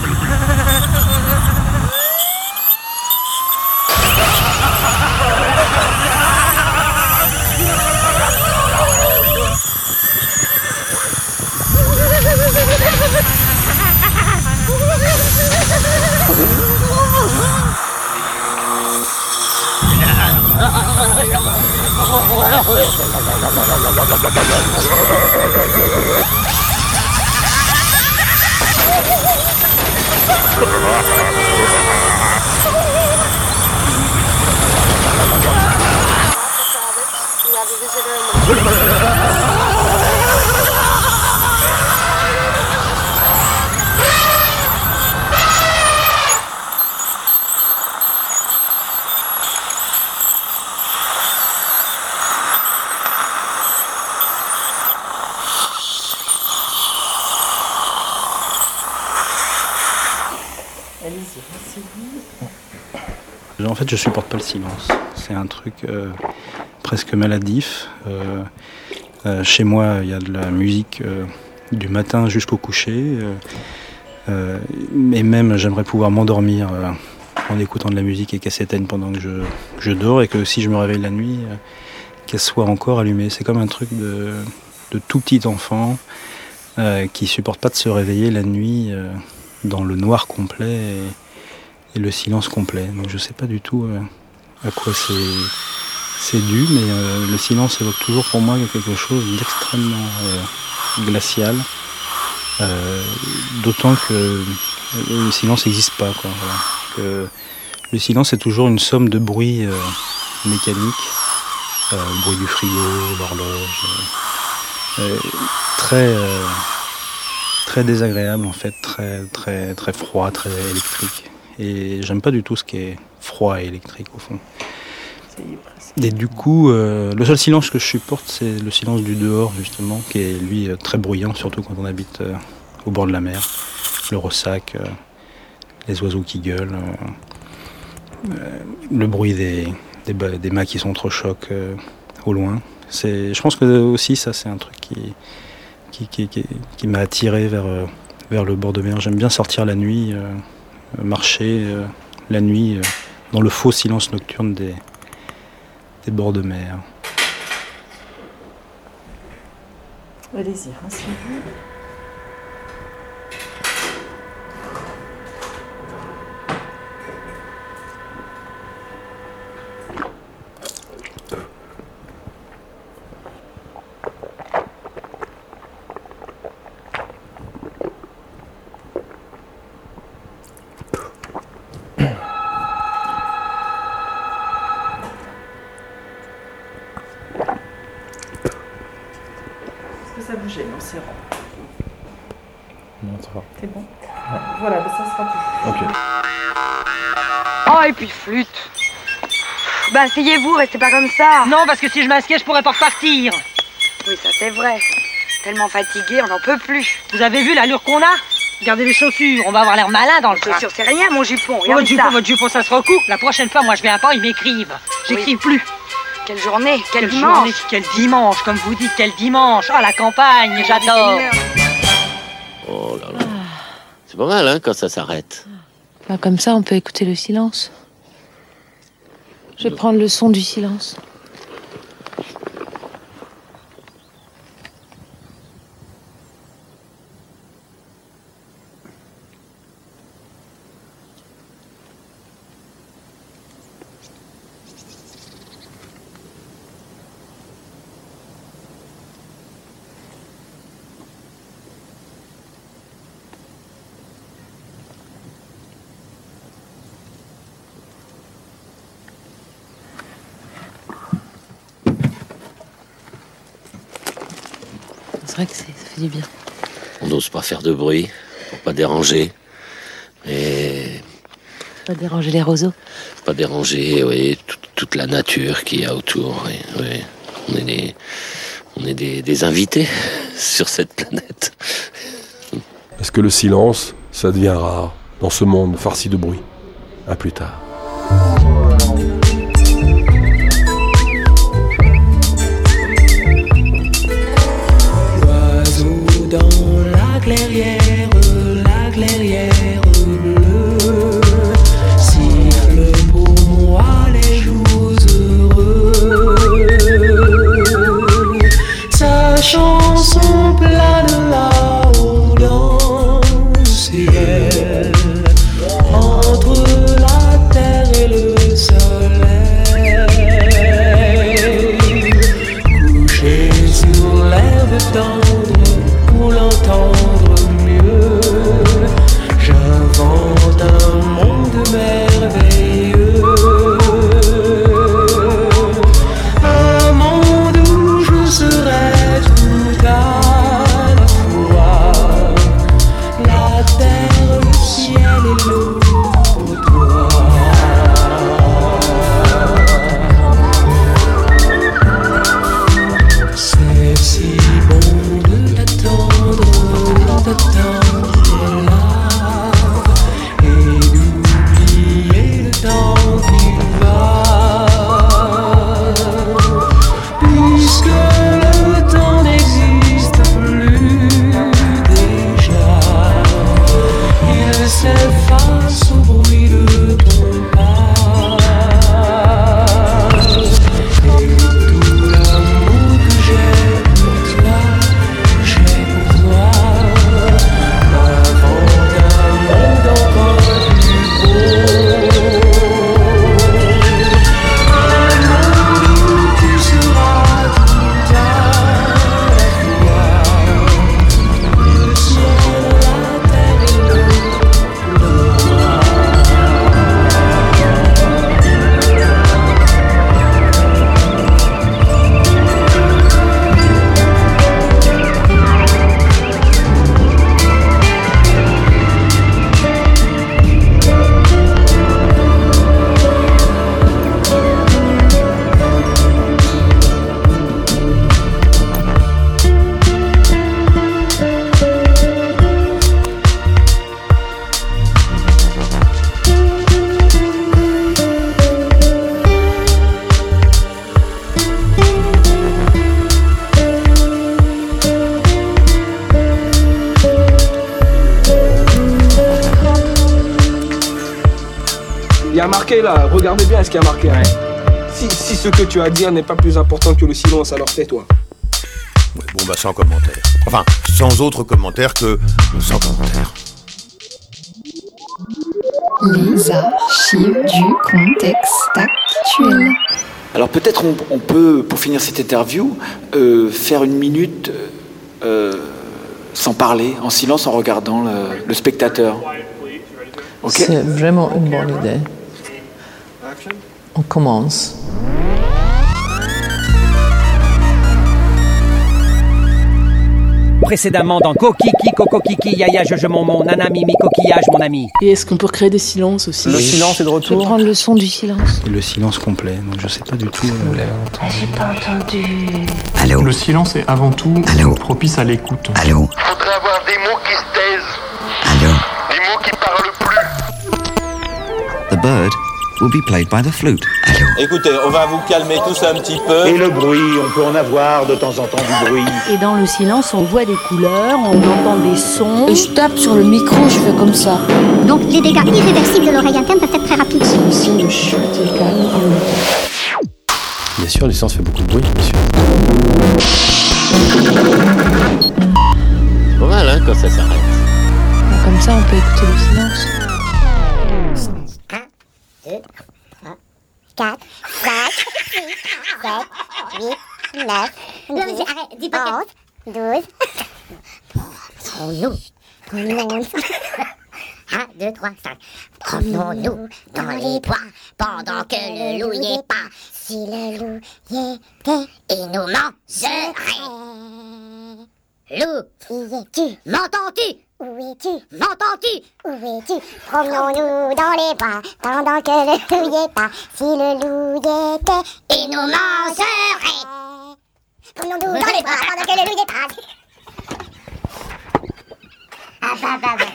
En fait, je supporte pas le silence. C'est un truc euh, presque maladif. Euh, euh, chez moi, il y a de la musique du matin jusqu'au coucher. et même, j'aimerais pouvoir m'endormir en écoutant de la musique et qu'elle s'éteigne pendant que je, dors et que si je me réveille la nuit, qu'elle soit encore allumée. C'est comme un truc de, tout petit enfant qui supporte pas de se réveiller la nuit dans le noir complet et, le silence complet. Donc je sais pas du tout euh, à quoi c'est dû, mais euh, le silence évoque toujours pour moi quelque chose d'extrêmement euh, glacial. D'autant que le silence n'existe pas. Que le silence est toujours une somme de bruits mécaniques, bruit du frigo, l'horloge, très très désagréable en fait, très très très froid, très électrique. Et j'aime pas du tout ce qui est froid et électrique au fond. Et du coup, euh, le seul silence que je supporte, c'est le silence du dehors justement, qui est lui euh, très bruyant, surtout quand on habite euh, au bord de la mer. Le ressac, les oiseaux qui gueulent, le bruit des, des, des mâts qui sont trop chocs au loin. Je pense que aussi ça, c'est un truc qui qui, m'a attiré vers, vers le bord de mer. J'aime bien sortir la nuit, marcher euh, la nuit dans le faux silence nocturne des, bords de mer. Bah asseyez-vous, restez pas comme ça. Non, parce que si je m'assieds, je pourrais pas repartir. Oui, ça c'est vrai. Tellement fatigué, on n'en peut plus. Vous avez vu l'allure qu'on a? Regardez les chaussures, on va avoir l'air malin dans le Les chaussures, c'est rien, mon jupon. Votre jupon, votre jupon, ça se recoupe. La prochaine fois, moi, je viens pas, ils m'écrivent. J'écris plus. Quelle journée, quel quelle dimanche. Journée, quel dimanche, comme vous dites, quel dimanche. Ah, la campagne, j'adore. Oh là là. C'est pas mal, hein, quand ça s'arrête. comme ça, on peut écouter le silence. Je vais prendre le son du silence. Vrai que c'est- ça fait du bien. On n'ose pas faire de bruit pour pas déranger. Et Pas déranger les roseaux. pas déranger oui, tout- toute la nature qu'il y a autour. oui, oui. On est, des, on est des, des invités sur cette planète. Est-ce que le silence, ça devient rare dans ce monde farci de bruit? À plus tard. Il y a marqué là, regardez bien ce qu'il y a marqué. Si, si ce que tu as à dire n'est pas plus important que le silence, alors tais-toi. Bon, bah sans commentaire. Enfin, sans autre commentaire que sans commentaire. Les archives du contexte actuel. Alors peut-être on, on peut, pour finir cette interview, euh, faire une minute euh, sans parler, en silence, en regardant le, le spectateur. Ok C'est vraiment une bonne idée. On commence. Précédemment dans Kokiki, Kokokiki, Yaya, Jojo, mon mon, Nana, Mimi, Coquillage, mon ami. Et est-ce qu'on peut créer des silences aussi? Le silence est de Je vais retour. prendre le son du silence. Et le silence complet, donc je sais pas du tout. euh, J'ai pas entendu. Le silence est avant tout propice à l'écoute. Faudrait avoir des mots qui se taisent. Des mots qui parlent plus. The bird will be played by the flute. Écoutez, on va vous calmer tous un petit peu. Et le bruit, on peut en avoir de temps en temps du bruit. Et dans le silence, on voit des couleurs, on entend des sons. Et je tape sur le micro, je fais comme ça. Donc les dégâts irréversibles de l'oreille interne peuvent être très rapides. C'est un signe de chute et calme. Bien sûr, le silence fait beaucoup de bruit, bien sûr. Pas mal, hein, quand ça s'arrête. Comme ça, on peut écouter le silence. 4, 5, 6, 7, 8, 9, non, mais arrête, dis pas 11, 12. Promenons-nous. Promenons-nous. 1, 2, 3, 5. Promenons-nous dans les bois pendant que le loup y est pas. Si le loup y était, il nous mangerait. Lou, où es-tu? M'entends-tu? Où es-tu? M'entends-tu Où es-tu? Promenons-nous dans les bois pendant que le loup y est pas. Si le loup y était, il nous mangerait. Promenons-nous dans les bois pendant que le loup y est pas. Ah bah bah bah.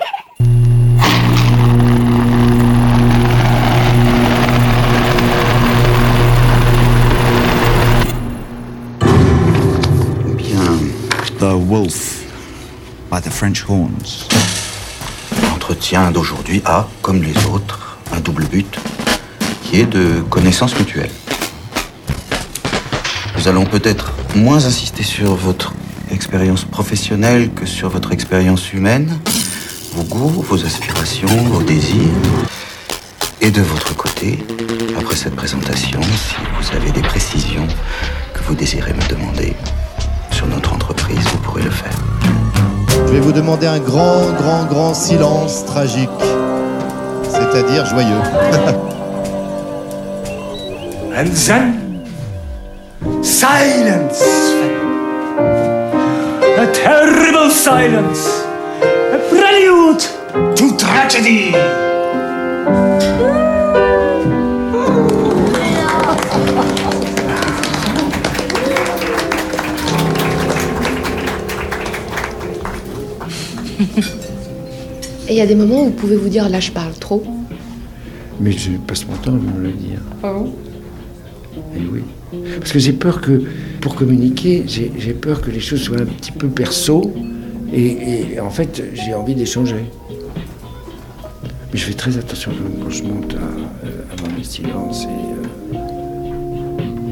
Bien. The Wolf by the French Horns. L'entretien d'aujourd'hui a, comme les autres, un double but, qui est de connaissance mutuelle. Nous allons peut-être moins insister sur votre expérience professionnelle que sur votre expérience humaine, vos goûts, vos aspirations, vos désirs. Et de votre côté, après cette présentation, si vous avez des précisions que vous désirez me demander sur notre entreprise, vous pourrez le faire. Je vais vous demander un grand, grand, grand silence tragique, c'est-à-dire joyeux. And then, silence. A terrible silence. A prelude to tragedy. Et il y a des moments où vous pouvez vous dire là je parle trop. Mais je passe mon temps à me le dire. Ah bon? Eh oui. Parce que j'ai peur que, pour communiquer, j'ai peur que les choses soient un petit peu perso. Et, et en fait, j'ai envie d'échanger. Mais je fais très attention quand- quand je monte à, euh, à avoir mes silences. Et, euh,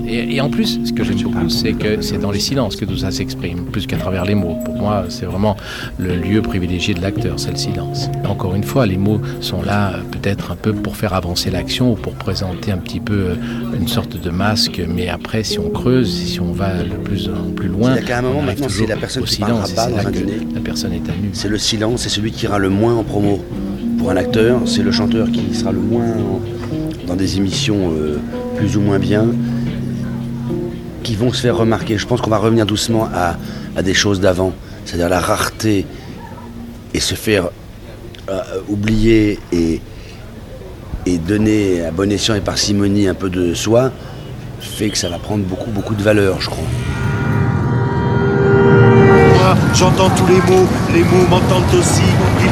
Et, et en plus, ce que j'aime beaucoup, c'est que c'est dans les silences que tout ça s'exprime, plus qu'à travers les mots. Pour moi, c'est vraiment le lieu privilégié de l'acteur, c'est le silence. Encore une fois, les mots sont là peut-être un peu pour faire avancer l'action ou pour présenter un petit peu euh, une sorte de masque, mais après, si on creuse, si on va le plus, en plus loin, C'est-à-dire qu'à un moment, maintenant, c'est la personne au qui parlera silence, pas dans un dîner. la personne est à nu. C'est le silence, c'est celui qui ira le moins en promo. Pour un acteur, c'est le chanteur qui sera le moins en- dans des émissions euh, plus ou moins bien, qui vont se faire remarquer. Je pense qu'on va revenir doucement à, à des choses d'avant, c'est-à-dire la rareté et se faire euh, oublier et, et donner à bon escient et parcimonie un peu de soi, fait que ça va prendre beaucoup, beaucoup de valeur, je crois. Moi, j'entends tous les mots, les mots m'entendent aussi.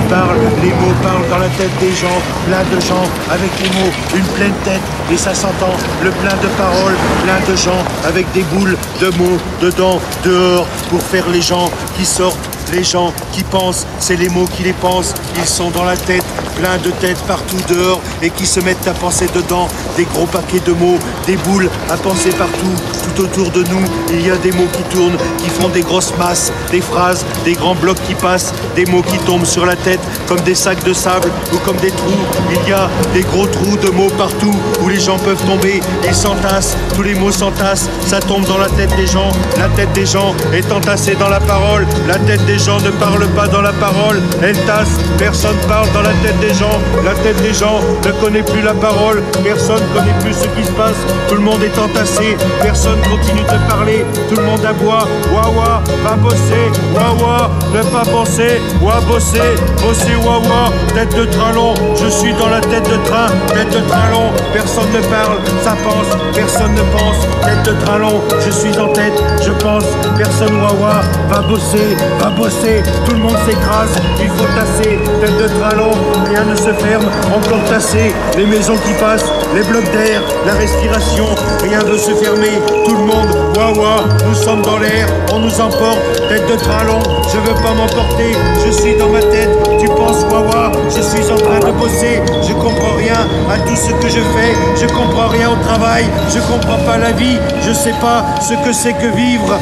Ils parlent, les mots parlent dans la tête des gens, plein de gens avec les mots, une pleine tête, et ça s'entend, le plein de paroles, plein de gens avec des boules de mots dedans, dehors, pour faire les gens qui sortent. Les gens qui pensent, c'est les mots qui les pensent. Ils sont dans la tête, plein de têtes partout dehors et qui se mettent à penser dedans. Des gros paquets de mots, des boules à penser partout, tout autour de nous. Il y a des mots qui tournent, qui font des grosses masses, des phrases, des grands blocs qui passent, des mots qui tombent sur la tête comme des sacs de sable ou comme des trous. Il y a des gros trous de mots partout où les gens peuvent tomber. Ils s'entassent, tous les mots s'entassent, ça tombe dans la tête des gens. La tête des gens est entassée dans la parole. La tête des gens ne parle pas dans la parole. Elle tasse, personne parle dans la tête des gens. La tête des gens ne connaît plus la parole. Personne connaît plus ce qui se passe. Tout le monde est entassé. Personne continue de parler. Tout le monde aboie. Wawa, va bosser. Wawa, ne pas penser. Wa bosser, bosser wawa. Tête de train long, je suis dans la tête de train. Tête de train long, personne ne parle. Ça pense, personne ne pense. Tête de train long, je suis en tête. Je pense, personne wawa. Va bosser, va bosser. Tout le monde s'écrase. Il faut tasser. Tête de train long, rien ne se ferme. Encore tassé. Les maisons qui passent, les blocs d'air, la respiration. Rien veut se fermer. Tout le monde, wawa. Nous sommes dans l'air. On nous emporte. Tête de train long, je veux pas m'emporter. Je suis dans ma tête. Tu penses wawa. Je suis en train de bosser. Je comprends rien à tout ce que je fais. Je comprends rien au travail. Je comprends pas la vie. Je sais pas ce que c'est que vivre.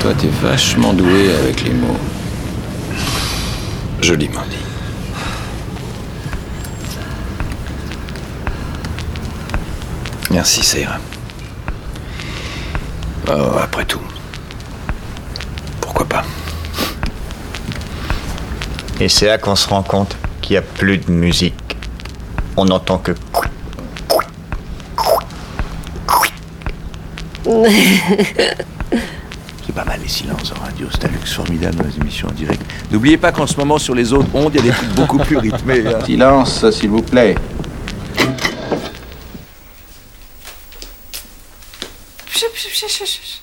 Toi, t'es vachement doué avec les mots. Joliment dit. Merci, ça ira. Oh, après tout. Pourquoi pas? Et c'est là qu'on se rend compte qu'il n'y a plus de musique. on n'entend que. C'est pas mal les silences en radio, c'est un luxe formidable dans les émissions en direct. N'oubliez pas qu'en ce moment sur les autres ondes, il y a des trucs beaucoup plus rythmés. hein. Silence, s'il vous plaît. Shh, shh, shh.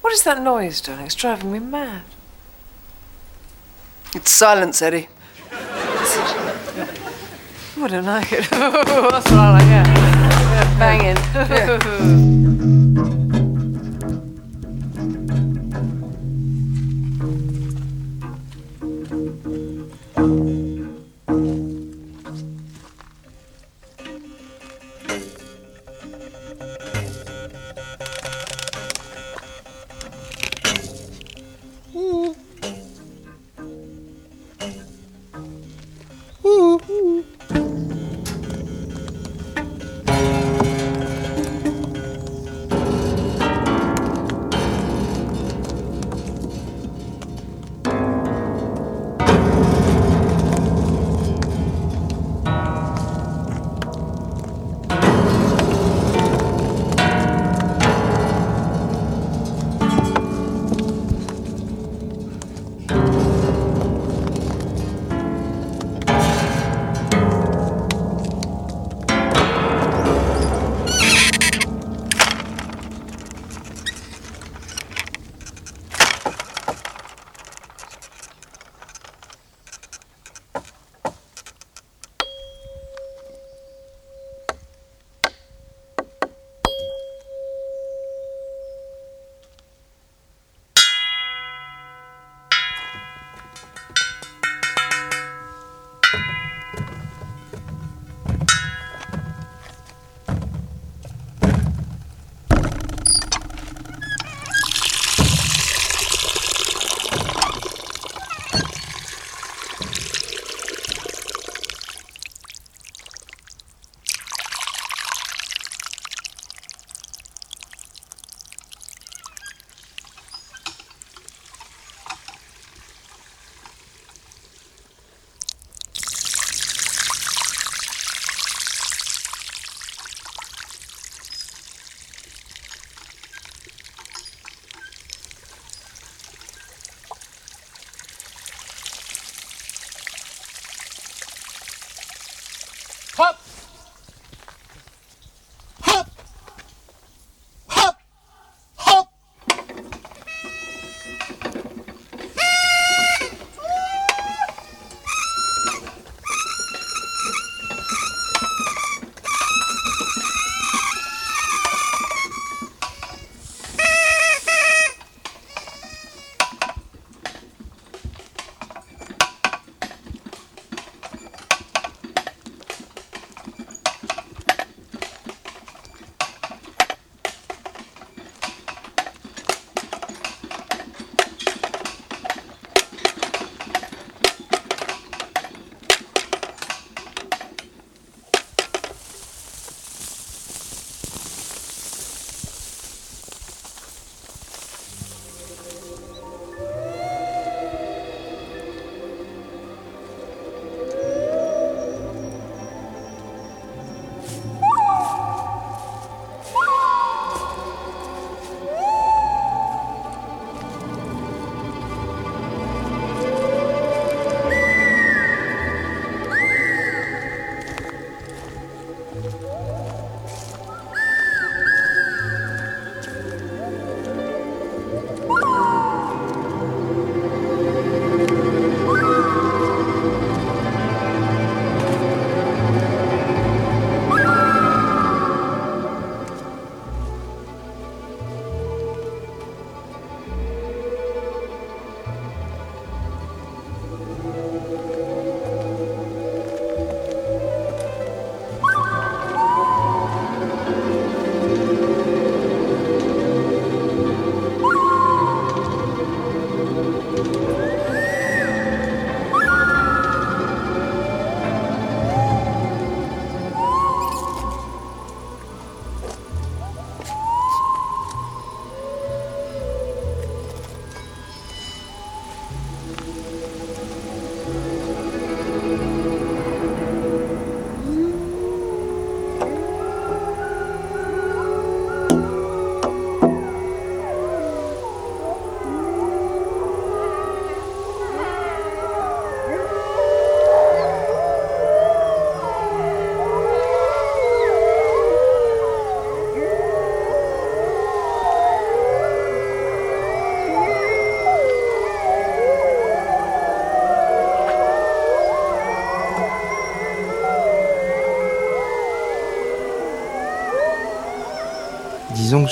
What is that noise, darling? It's driving me mad. It's silence, Eddie. Oh, I don't like it. That's what I like, yeah. yeah banging. Disons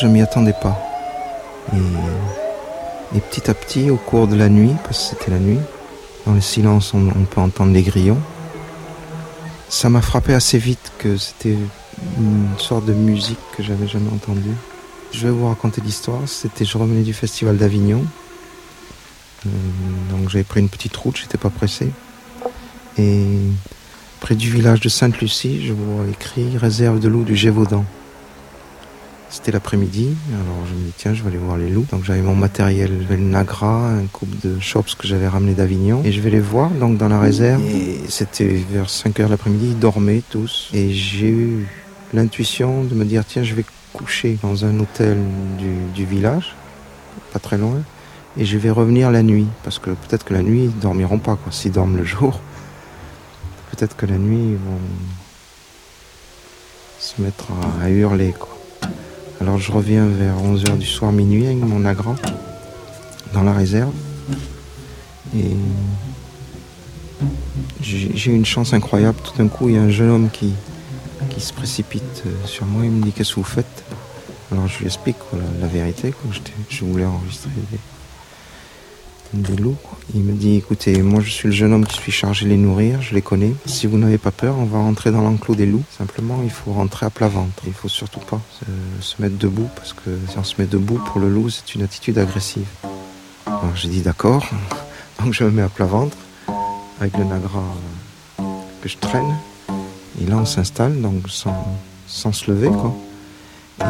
je m'y attendais pas. Et, et petit à petit, au cours de la nuit, parce que c'était la nuit, dans le silence, on, peut entendre les grillons. Ça m'a frappé assez vite que c'était une sorte de musique que j'avais jamais entendue. Je vais vous raconter l'histoire. C'était, je revenais du festival d'Avignon. Euh, donc j'avais pris une petite route, j'étais pas pressé. Et près du village de Sainte-Lucie, je vois écrit réserve de loups du Gévaudan. C'était l'après-midi, alors je me dis tiens je vais aller voir les loups. Donc j'avais mon matériel, j'avais le Nagra, un couple de chops que j'avais ramené d'Avignon. Et je vais les voir donc dans la réserve. Et c'était vers 5 heures l'après-midi, ils dormaient tous. Et j'ai eu l'intuition de me dire tiens je vais coucher dans un hôtel du, du village, pas très loin. Et je vais revenir la nuit, parce que peut-être que la nuit ils dormiront pas quoi. S'ils dorment le jour, peut-être que la nuit ils vont se mettre à, à hurler quoi. Alors je reviens vers 11h du soir minuit avec mon agra dans la réserve. Et j'ai une chance incroyable. Tout d'un coup, il y a un jeune homme qui, se précipite euh, sur moi. Il me dit Qu'est-ce que vous faites? Alors je lui explique la, vérité. Je voulais enregistrer des loups. Il me dit Écoutez, moi je suis le jeune homme qui suis chargé de les nourrir. Je les connais. Si vous n'avez pas peur, on va rentrer dans l'enclos des loups. Simplement, il faut rentrer à plat ventre. Il faut surtout pas se, mettre debout parce que si on se met debout pour le loup, c'est une attitude agressive. Alors j'ai dit D'accord. Donc je me mets à plat ventre avec le nagra euh, que je traîne. Et là, on s'installe, donc sans, sans se lever. Et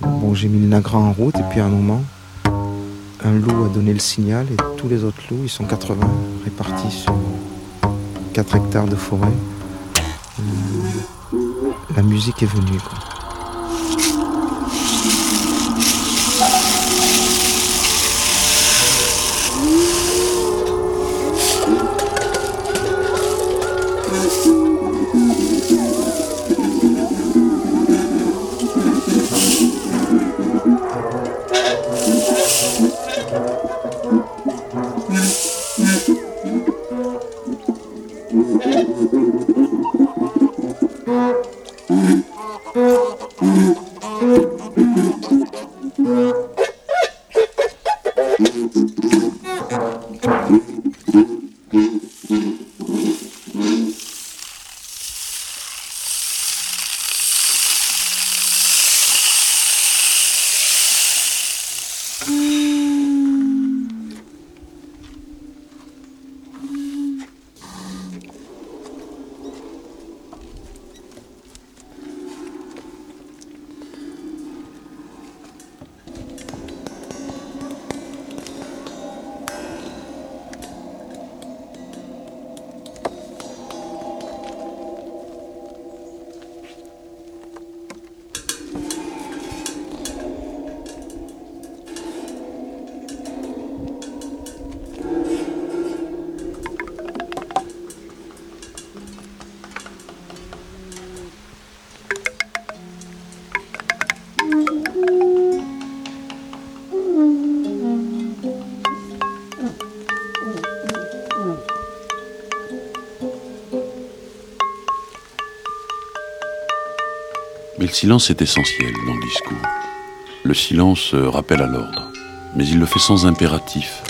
bon, j'ai mis le nagra en route, et puis à un moment, un loup a donné le signal, et tous les autres loups, ils sont 80 répartis sur 4 hectares de forêt. Euh, La musique est venue. Mais silence est essentiel dans le discours. Le silence euh, rappelle à l'ordre, mais il le fait sans impératif.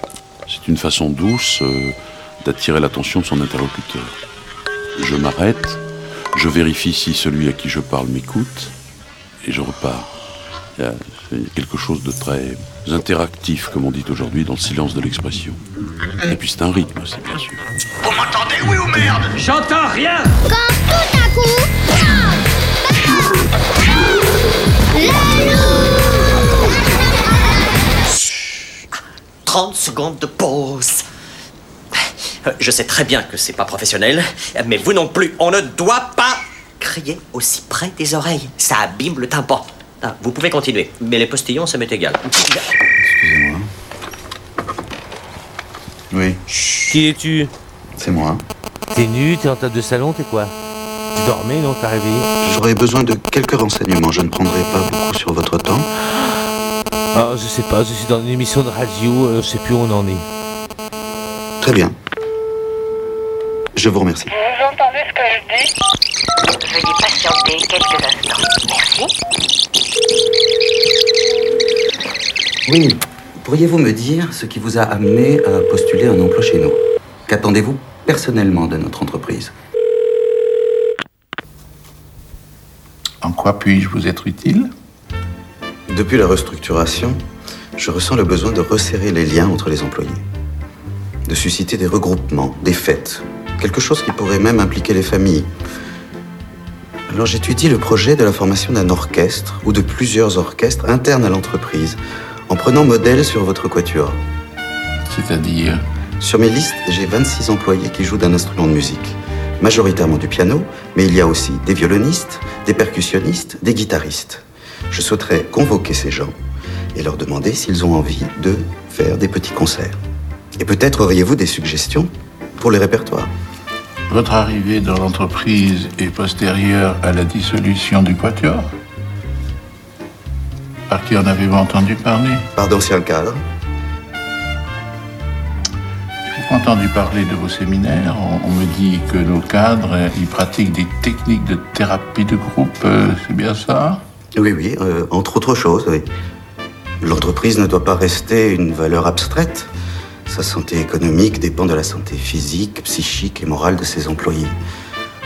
C'est une façon douce euh, d'attirer l'attention de son interlocuteur. Je m'arrête, je vérifie si celui à qui je parle m'écoute, et je repars. Il y a il y a quelque chose de très interactif, comme on dit aujourd'hui, dans le silence de l'expression. Et puis c'est un rythme aussi, bien sûr. Vous m'entendez, oui ou merde? J'entends rien Quand tout à coup, 30 secondes de pause. Je sais très bien que c'est pas professionnel, mais vous non plus, on ne doit pas crier aussi près des oreilles. Ça abîme le tympan. Ah, vous pouvez continuer, mais les postillons, ça m'est égal. Excusez-moi. Oui, Qui es-tu? C'est moi. T'es nu, t'es en table de salon, t'es quoi? Dormais, non T'as réveillé J'aurais besoin de quelques renseignements. Je ne prendrai pas beaucoup sur votre temps. Ah, je sais pas, je suis dans une émission de radio, euh, je sais plus où on en est. Très bien. Je vous remercie. Vous entendez ce que je dis? Veuillez patienter quelques instants. Merci. Oui, pourriez-vous me dire ce qui vous a amené à postuler un emploi chez nous? Qu'attendez-vous personnellement de notre entreprise? En quoi puis-je vous être utile? Depuis la restructuration, je ressens le besoin de resserrer les liens entre les employés, de susciter des regroupements, des fêtes, quelque chose qui pourrait même impliquer les familles. Alors j'étudie le projet de la formation d'un orchestre ou de plusieurs orchestres internes à l'entreprise, en prenant modèle sur votre quatuor. C'est-à-dire? Sur mes listes, j'ai 26 employés qui jouent d'un instrument de musique, majoritairement du piano, mais il y a aussi des violonistes, des percussionnistes, des guitaristes. Je souhaiterais convoquer ces gens et leur demander s'ils ont envie de faire des petits concerts. Et peut-être auriez-vous des suggestions pour les répertoires Votre arrivée dans l'entreprise est postérieure à la dissolution du Quatuor? Par qui en avez-vous entendu parler? Par d'anciens cadres. Entendu parler de vos séminaires. On, on me dit que nos cadres, euh, ils pratiquent des techniques de thérapie de groupe. euh, C'est bien ça? Oui, oui, euh, entre autres choses, oui. L'entreprise ne doit pas rester une valeur abstraite. Sa santé économique dépend de la santé physique, psychique et morale de ses employés.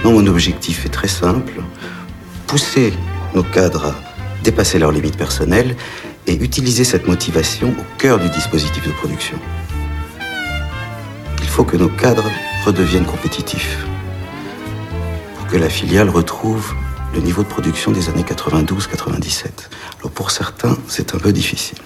Non, mon objectif est très simple. Pousser nos cadres à dépasser leurs limites personnelles et utiliser cette motivation au cœur du dispositif de production. Il faut que nos cadres redeviennent compétitifs pour que la filiale retrouve le niveau de production des années 92-97. Alors pour certains, c'est un peu difficile.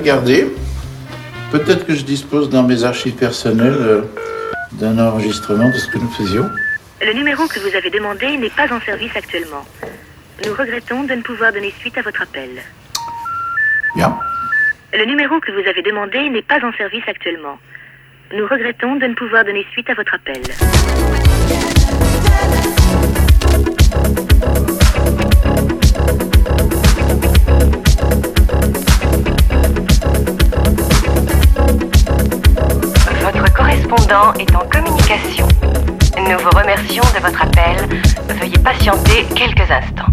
Regarder. Peut-être que je dispose dans mes archives personnelles euh, d'un enregistrement de ce que nous faisions. Le numéro que vous avez demandé n'est pas en service actuellement. Nous regrettons de ne pouvoir donner suite à votre appel. Bien. Le numéro que vous avez demandé n'est pas en service actuellement. Nous regrettons de ne pouvoir donner suite à votre appel. Correspondant est en communication. Nous vous remercions de votre appel. Veuillez patienter quelques instants.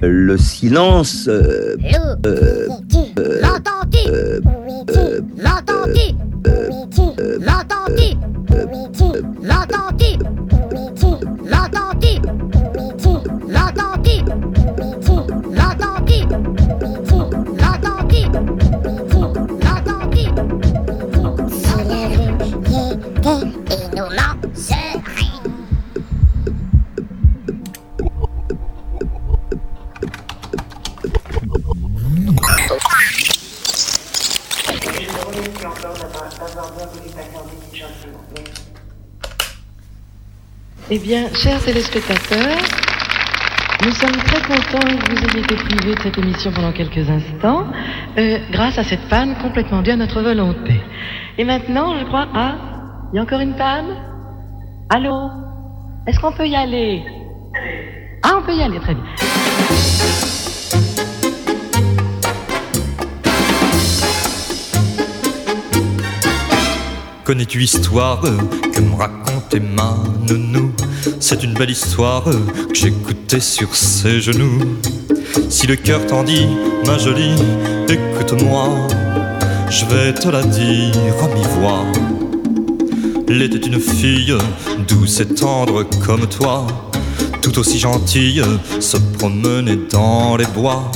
Le silence. euh, euh, euh, Eh bien, chers téléspectateurs, nous sommes très contents que vous ayez été privés de cette émission pendant quelques instants, euh, grâce à cette panne complètement due à notre volonté. Et maintenant, je crois, ah, il y a encore une panne? Allô? Est-ce qu'on peut y aller? Ah, on peut y aller, très bien. Connais-tu l'histoire que me nounou C'est une belle histoire que j'écoutais sur ses genoux. Si le cœur t'en dit, ma jolie, écoute-moi, je vais te la dire à mi-voix. Elle était une fille douce et tendre comme toi, tout aussi gentille, se promenait dans les bois.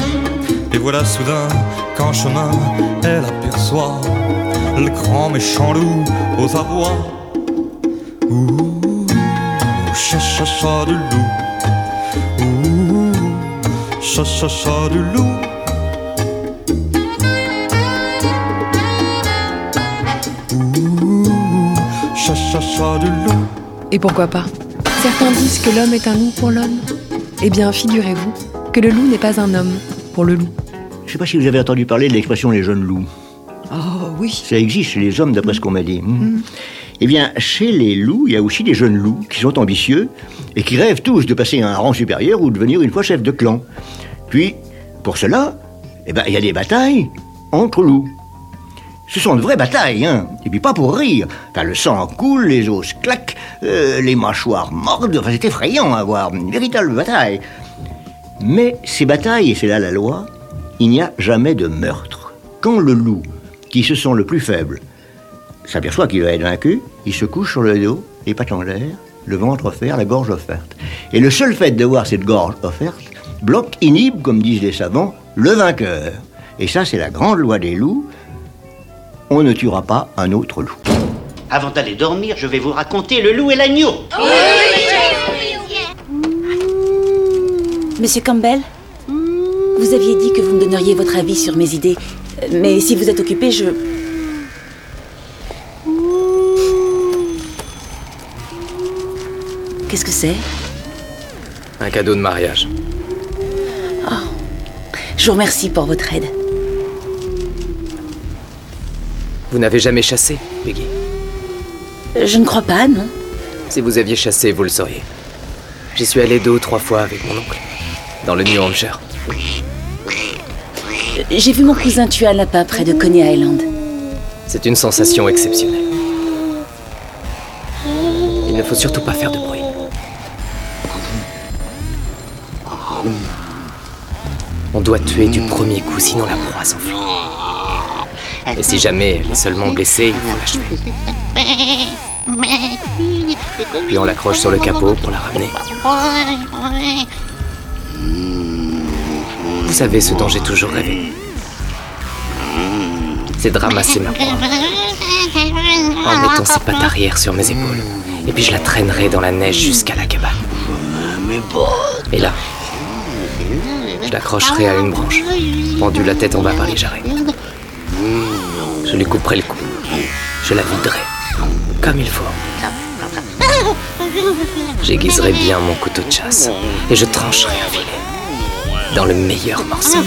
Et voilà soudain qu'en chemin, elle aperçoit le grand méchant loup aux abois. Cha cha cha du loup. Ouh, cha cha cha du loup. Ouh, cha cha cha du loup. Et pourquoi pas? Certains disent que l'homme est un loup pour l'homme. Eh bien, figurez-vous que le loup n'est pas un homme pour le loup. Je sais pas si vous avez entendu parler de l'expression les jeunes loups. Oh oui. Ça existe chez les hommes, d'après ce qu'on m'a dit. Hmm. Eh bien, chez les loups, il y a aussi des jeunes loups qui sont ambitieux et qui rêvent tous de passer à un rang supérieur ou de devenir une fois chef de clan. Puis, pour cela, eh ben, il y a des batailles entre loups. Ce sont de vraies batailles, hein. Et puis pas pour rire. Enfin, le sang coule, les os claquent, euh, les mâchoires mordent. Enfin, c'est effrayant à voir. Une véritable bataille. Mais ces batailles, et c'est là la loi, il n'y a jamais de meurtre. Quand le loup, qui se sent le plus faible, s'aperçoit qu'il va être vaincu, il se couche sur le dos, les pattes en l'air, le ventre offert, la gorge offerte. Et le seul fait de voir cette gorge offerte bloque, inhibe, comme disent les savants, le vainqueur. Et ça, c'est la grande loi des loups. On ne tuera pas un autre loup. Avant d'aller dormir, je vais vous raconter le loup et l'agneau. Monsieur Campbell, vous aviez dit que vous me donneriez votre avis sur mes idées. Mais si vous êtes occupé, je... Qu'est-ce que c'est Un cadeau de mariage. Oh. Je vous remercie pour votre aide. Vous n'avez jamais chassé, Peggy Je ne crois pas, non. Si vous aviez chassé, vous le sauriez. J'y suis allé deux ou trois fois avec mon oncle, dans le New Hampshire. J'ai vu mon cousin tuer un lapin près de Coney Island. C'est une sensation exceptionnelle. Il ne faut surtout pas faire de On doit tuer du premier coup, sinon la proie s'enfuit. Et si jamais elle est seulement blessée, il faut l'achever. Puis on l'accroche sur le capot pour la ramener. Vous savez ce dont j'ai toujours rêvé. C'est de ramasser ma proie en mettant ses pattes arrière sur mes épaules. Et puis je la traînerai dans la neige jusqu'à la cabane. Et là, je l'accrocherai à une branche, pendue la tête en bas par les jarrets. Je lui couperai le cou. Je la viderai, comme il faut. J'aiguiserai bien mon couteau de chasse et je trancherai un filet dans le meilleur morceau.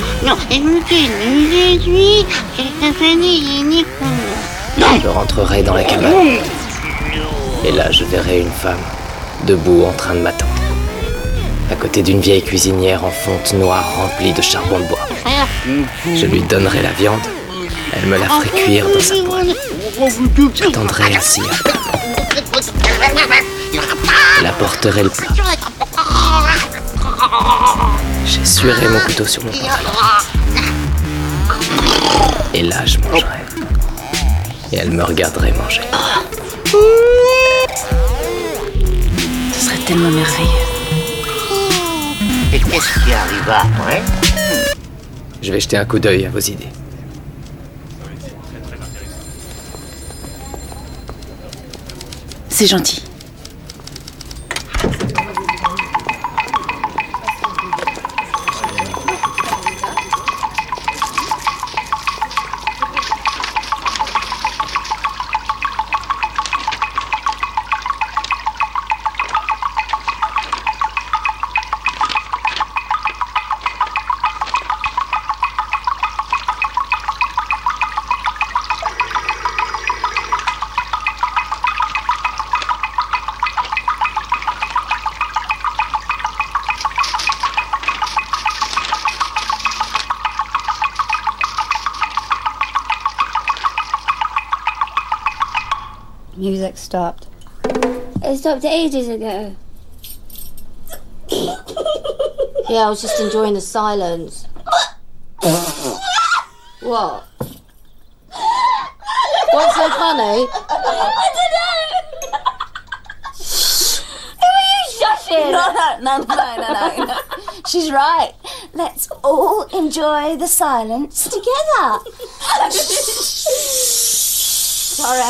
Je rentrerai dans la cabane. Et là, je verrai une femme debout en train de m'attendre. À côté d'une vieille cuisinière en fonte noire remplie de charbon de bois. Je lui donnerai la viande. Elle me la ferait cuire dans sa poêle. J'attendrai table. Elle apporterait le plat. J'essuierai mon couteau sur mon pantalon. Et là, je mangerai. Et elle me regarderait manger. Ce serait tellement merveilleux. Et qu'est-ce qui arriva après Je vais jeter un coup d'œil à vos idées. C'est gentil. Stopped. It stopped ages ago. Yeah, I was just enjoying the silence. what? What's so funny? I don't know. Who are you shushing? No, no, no, no, no, no, no. She's right. Let's all enjoy the silence together. Sorry.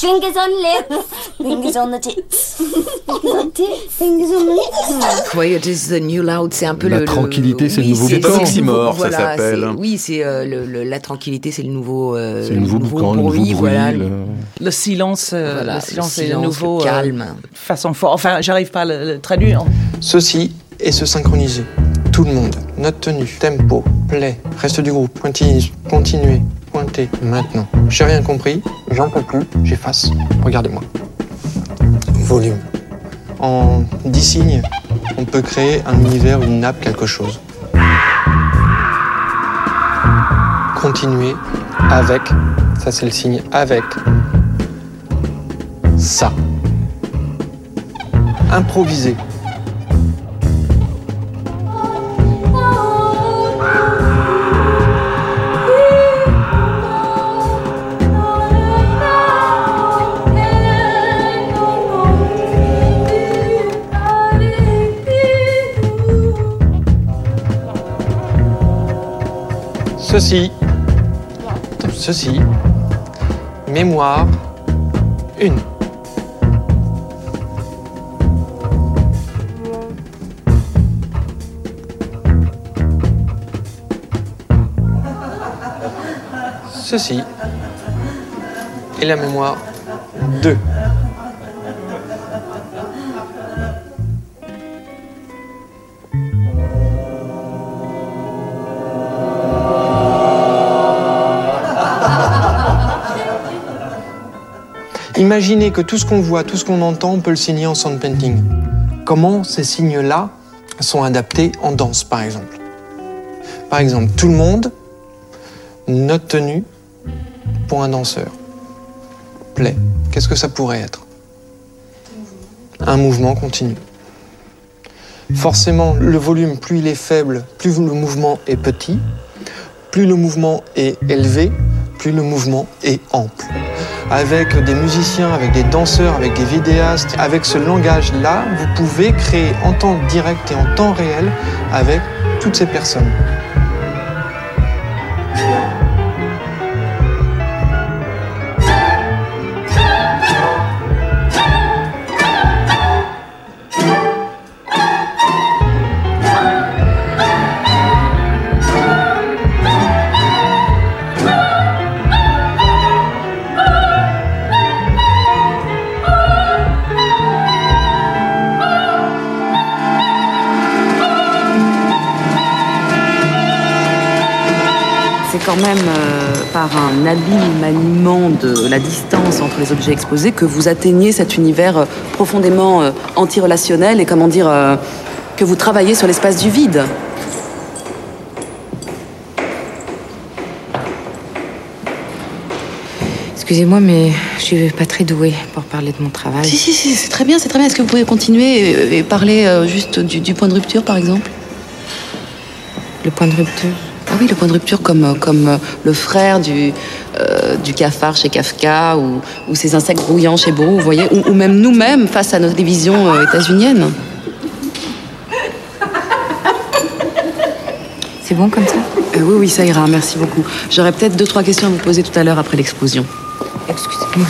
Fingers on lips, fingers on the tits, fingers on tits, fingers on lips. Quiet is the new loud, c'est un peu La le. tranquillité, c'est le nouveau c'est- boucan. c'est le Oxymore, nouveau- ça voilà, s'appelle. c'est- Oui, c'est euh, le- le- la tranquillité, c'est le nouveau. euh, C'est le nouveau boucan, le nouveau bruit, bruit. voilà. le- Le silence, euh, Voilà, le le silence est le nouveau le calme. euh, façon fort. Enfin, j'arrive pas à le, le traduire. Ceci est se synchroniser. Tout le monde. Note tenue, tempo, play, reste du groupe, pointillisme, continuer, pointer, maintenant. J'ai rien compris, j'en peux plus, j'efface. Regardez-moi. Volume. En 10 signes, on peut créer un univers, une nappe, quelque chose. Continuer avec, ça c'est le signe avec, ça. Improviser. Ceci, ceci, mémoire, une. Ceci, et la mémoire, Imaginez que tout ce qu'on voit, tout ce qu'on entend, on peut le signer en sound painting. Comment ces signes-là sont adaptés en danse, par exemple? Par exemple, tout le monde, note tenue pour un danseur. Play. Qu'est-ce que ça pourrait être? Un mouvement continu. Forcément, le volume, plus il est faible, plus le mouvement est petit. Plus le mouvement est élevé, plus le mouvement est ample avec des musiciens, avec des danseurs, avec des vidéastes. Avec ce langage-là, vous pouvez créer en temps direct et en temps réel avec toutes ces personnes. Par un habile maniement de la distance entre les objets exposés que vous atteignez cet univers euh, profondément euh, antirelationnel et comment dire euh, que vous travaillez sur l'espace du vide. Excusez-moi, mais je suis pas très douée pour parler de mon travail. Si, si, si, c'est très bien, c'est très bien. Est-ce que vous pouvez continuer et, et parler euh, juste du, du point de rupture, par exemple? Le point de rupture? Ah oui, le point de rupture comme, euh, comme euh, le frère du, euh, du cafard chez Kafka ou, ou ces insectes brouillants chez Beau, vous voyez, ou, ou même nous-mêmes face à notre télévision euh, états-unienne. C'est bon comme ça? Euh, Oui, oui, ça ira, merci beaucoup. J'aurais peut-être deux, trois questions à vous poser tout à l'heure après l'explosion. Excusez-moi.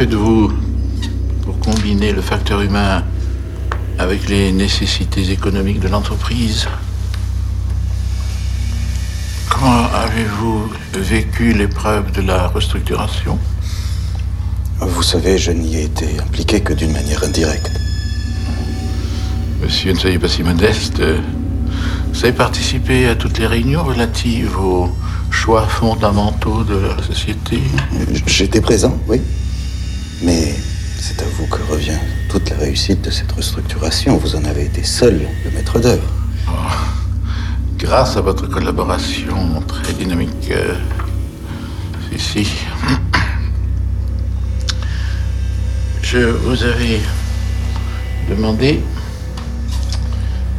Faites-vous pour combiner le facteur humain avec les nécessités économiques de l'entreprise Comment avez-vous vécu l'épreuve de la restructuration? Vous savez, je n'y ai été impliqué que d'une manière indirecte. Monsieur, ne soyez pas si modeste. Vous avez participé à toutes les réunions relatives aux choix fondamentaux de la société? J'étais présent, oui. Mais c'est à vous que revient toute la réussite de cette restructuration. Vous en avez été seul le maître d'œuvre. Grâce à votre collaboration très dynamique euh, je vous avais demandé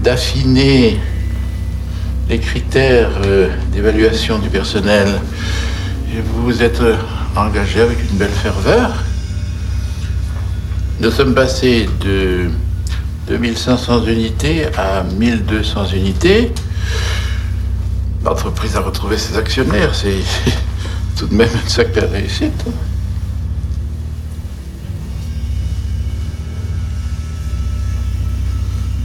d'affiner les critères euh, d'évaluation du personnel. Et vous vous êtes engagé avec une belle ferveur. Nous sommes passés de 2500 unités à 1200 unités. L'entreprise a retrouvé ses actionnaires. C'est tout de même une sacrée réussite.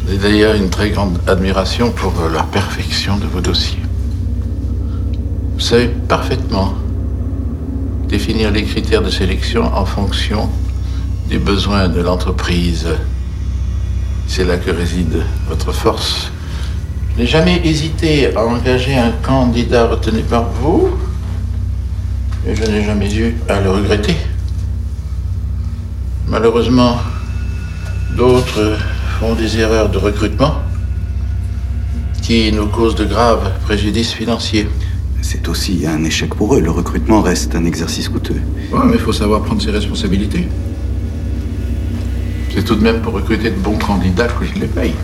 J'ai d'ailleurs une très grande admiration pour la perfection de vos dossiers. Vous savez parfaitement définir les critères de sélection en fonction des besoins de l'entreprise. C'est là que réside votre force. Je n'ai jamais hésité à engager un candidat retenu par vous, et je n'ai jamais eu à le regretter. Malheureusement, d'autres font des erreurs de recrutement qui nous causent de graves préjudices financiers. C'est aussi un échec pour eux. Le recrutement reste un exercice coûteux. Ouais, mais il faut savoir prendre ses responsabilités. C'est tout de même pour recruter de bons candidats que je les paye.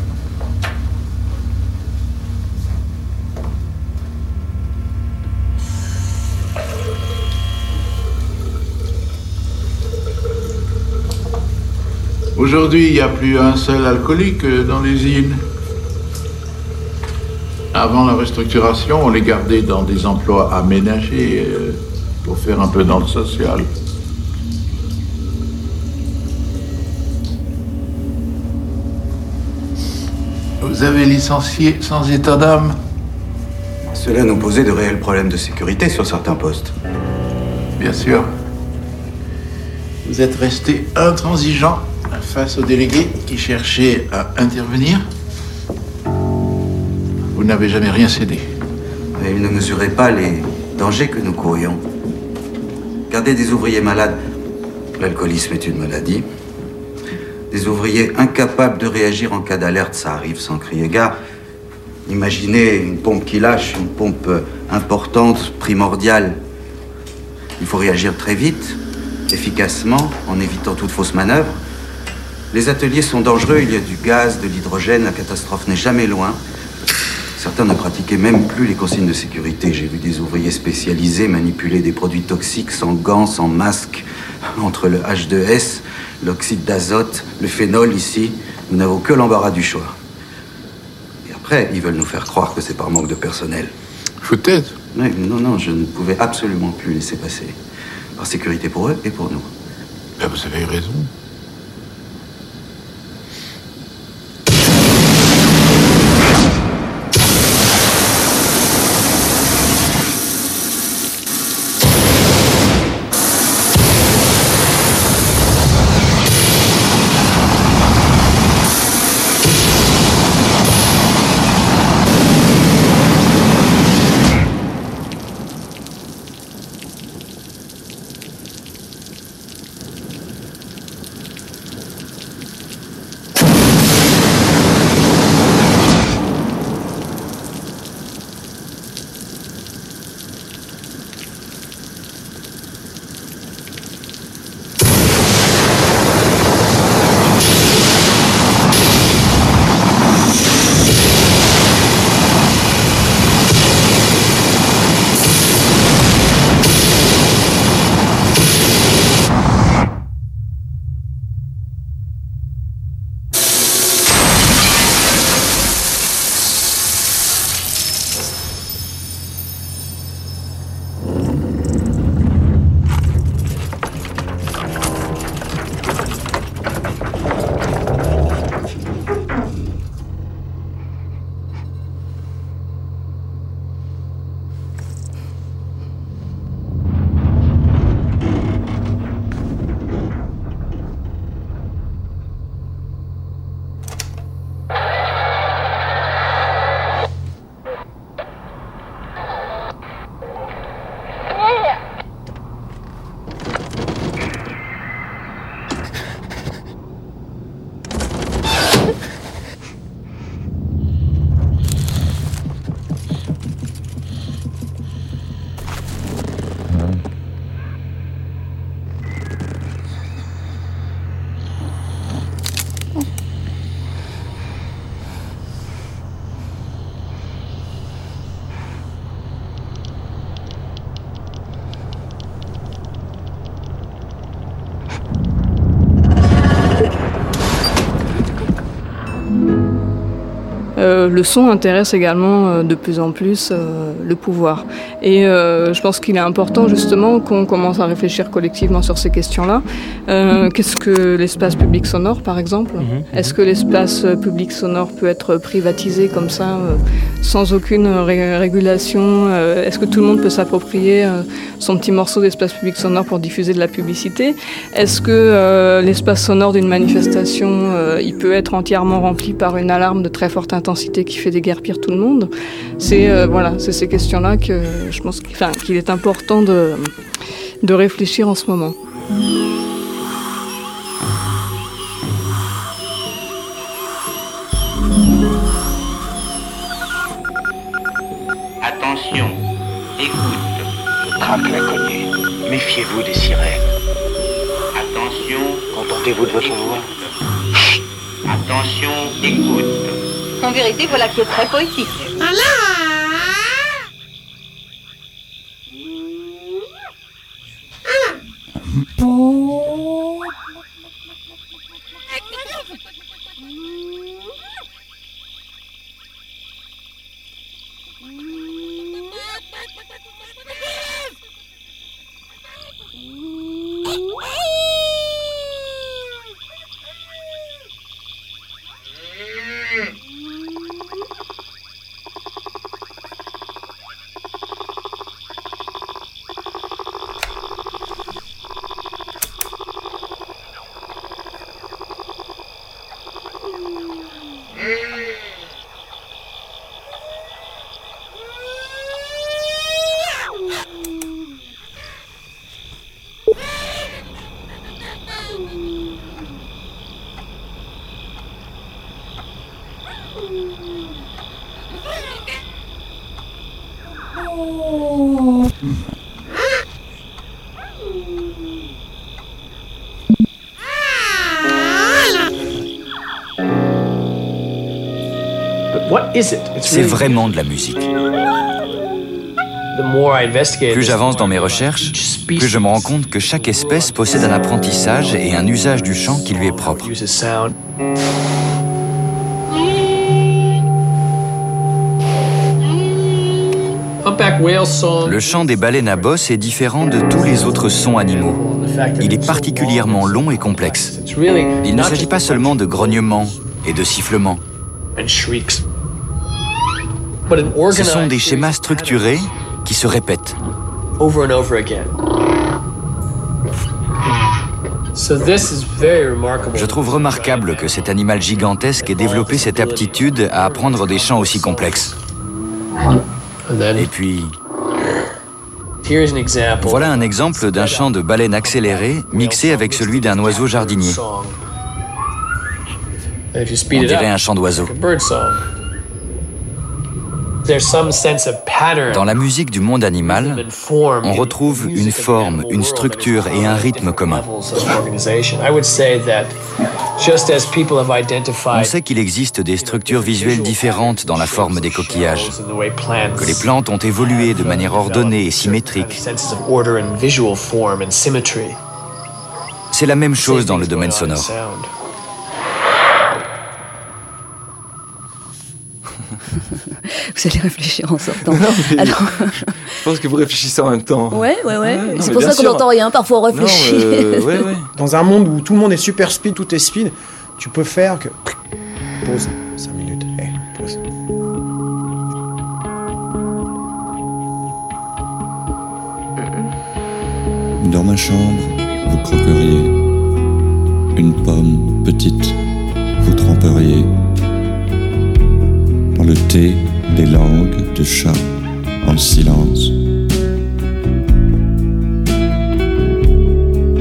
Aujourd'hui, il n'y a plus un seul alcoolique dans l'usine. Avant la restructuration, on les gardait dans des emplois aménagés euh, pour faire un peu dans le social. Vous avez licencié sans état d'âme Cela nous posait de réels problèmes de sécurité sur certains postes. Bien sûr. Vous êtes resté intransigeant face aux délégués qui cherchaient à intervenir. Vous n'avez jamais rien cédé. Mais ils ne mesuraient pas les dangers que nous courions. Garder des ouvriers malades, l'alcoolisme est une maladie. Des ouvriers incapables de réagir en cas d'alerte, ça arrive sans crier gare. Imaginez une pompe qui lâche, une pompe importante, primordiale. Il faut réagir très vite, efficacement, en évitant toute fausse manœuvre. Les ateliers sont dangereux, il y a du gaz, de l'hydrogène, la catastrophe n'est jamais loin. Certains ne pratiquaient même plus les consignes de sécurité. J'ai vu des ouvriers spécialisés manipuler des produits toxiques sans gants, sans masque, entre le H2S, l'oxyde d'azote, le phénol ici. Nous n'avons que l'embarras du choix. Et après, ils veulent nous faire croire que c'est par manque de personnel. Peut-être. non, non, je ne pouvais absolument plus laisser passer. Par sécurité pour eux et pour nous. Ben, vous avez raison. Euh, le son intéresse également euh, de plus en plus euh, le pouvoir. Et euh, je pense qu'il est important justement qu'on commence à réfléchir collectivement sur ces questions-là. Qu'est-ce que l'espace public sonore, par exemple? Est-ce que l'espace public sonore peut être privatisé comme ça, sans aucune ré- régulation? Est-ce que tout le monde peut s'approprier son petit morceau d'espace public sonore pour diffuser de la publicité? Est-ce que l'espace sonore d'une manifestation, il peut être entièrement rempli par une alarme de très forte intensité? Qui fait déguerpir tout le monde C'est euh, voilà, c'est ces questions-là que je pense qu'il est important de, de réfléchir en ce moment. Attention, écoute. L'a cogné. Méfiez-vous des sirènes. Attention. Contentez-vous de votre voix. Attention, écoute. En vérité, voilà qui est très poétique. C'est vraiment de la musique. Plus j'avance dans mes recherches, plus je me rends compte que chaque espèce possède un apprentissage et un usage du chant qui lui est propre. Le chant des baleines à bosse est différent de tous les autres sons animaux. Il est particulièrement long et complexe. Il ne s'agit pas seulement de grognements et de sifflements. Ce sont des schémas structurés qui se répètent. Je trouve remarquable que cet animal gigantesque ait développé cette aptitude à apprendre des chants aussi complexes. Et puis, voilà un exemple d'un chant de baleine accéléré mixé avec celui d'un oiseau jardinier. On dirait un chant d'oiseau. Dans la musique du monde animal, on retrouve une forme, une structure et un rythme commun. On sait qu'il existe des structures visuelles différentes dans la forme des coquillages, que les plantes ont évolué de manière ordonnée et symétrique. C'est la même chose dans le domaine sonore. Vous allez réfléchir en sortant. Alors, Je pense que vous réfléchissez en même temps. ouais, ouais, ouais. non, c'est pour ça qu'on n'entend rien. Parfois, on réfléchit. euh, ouais, ouais. Dans un monde où tout le monde est super speed, tout est speed, tu peux faire que. Pause. 5 minutes. Eh, pause. Dans ma chambre, vous croqueriez une pomme petite, vous tremperiez dans le thé des langues de chat en silence.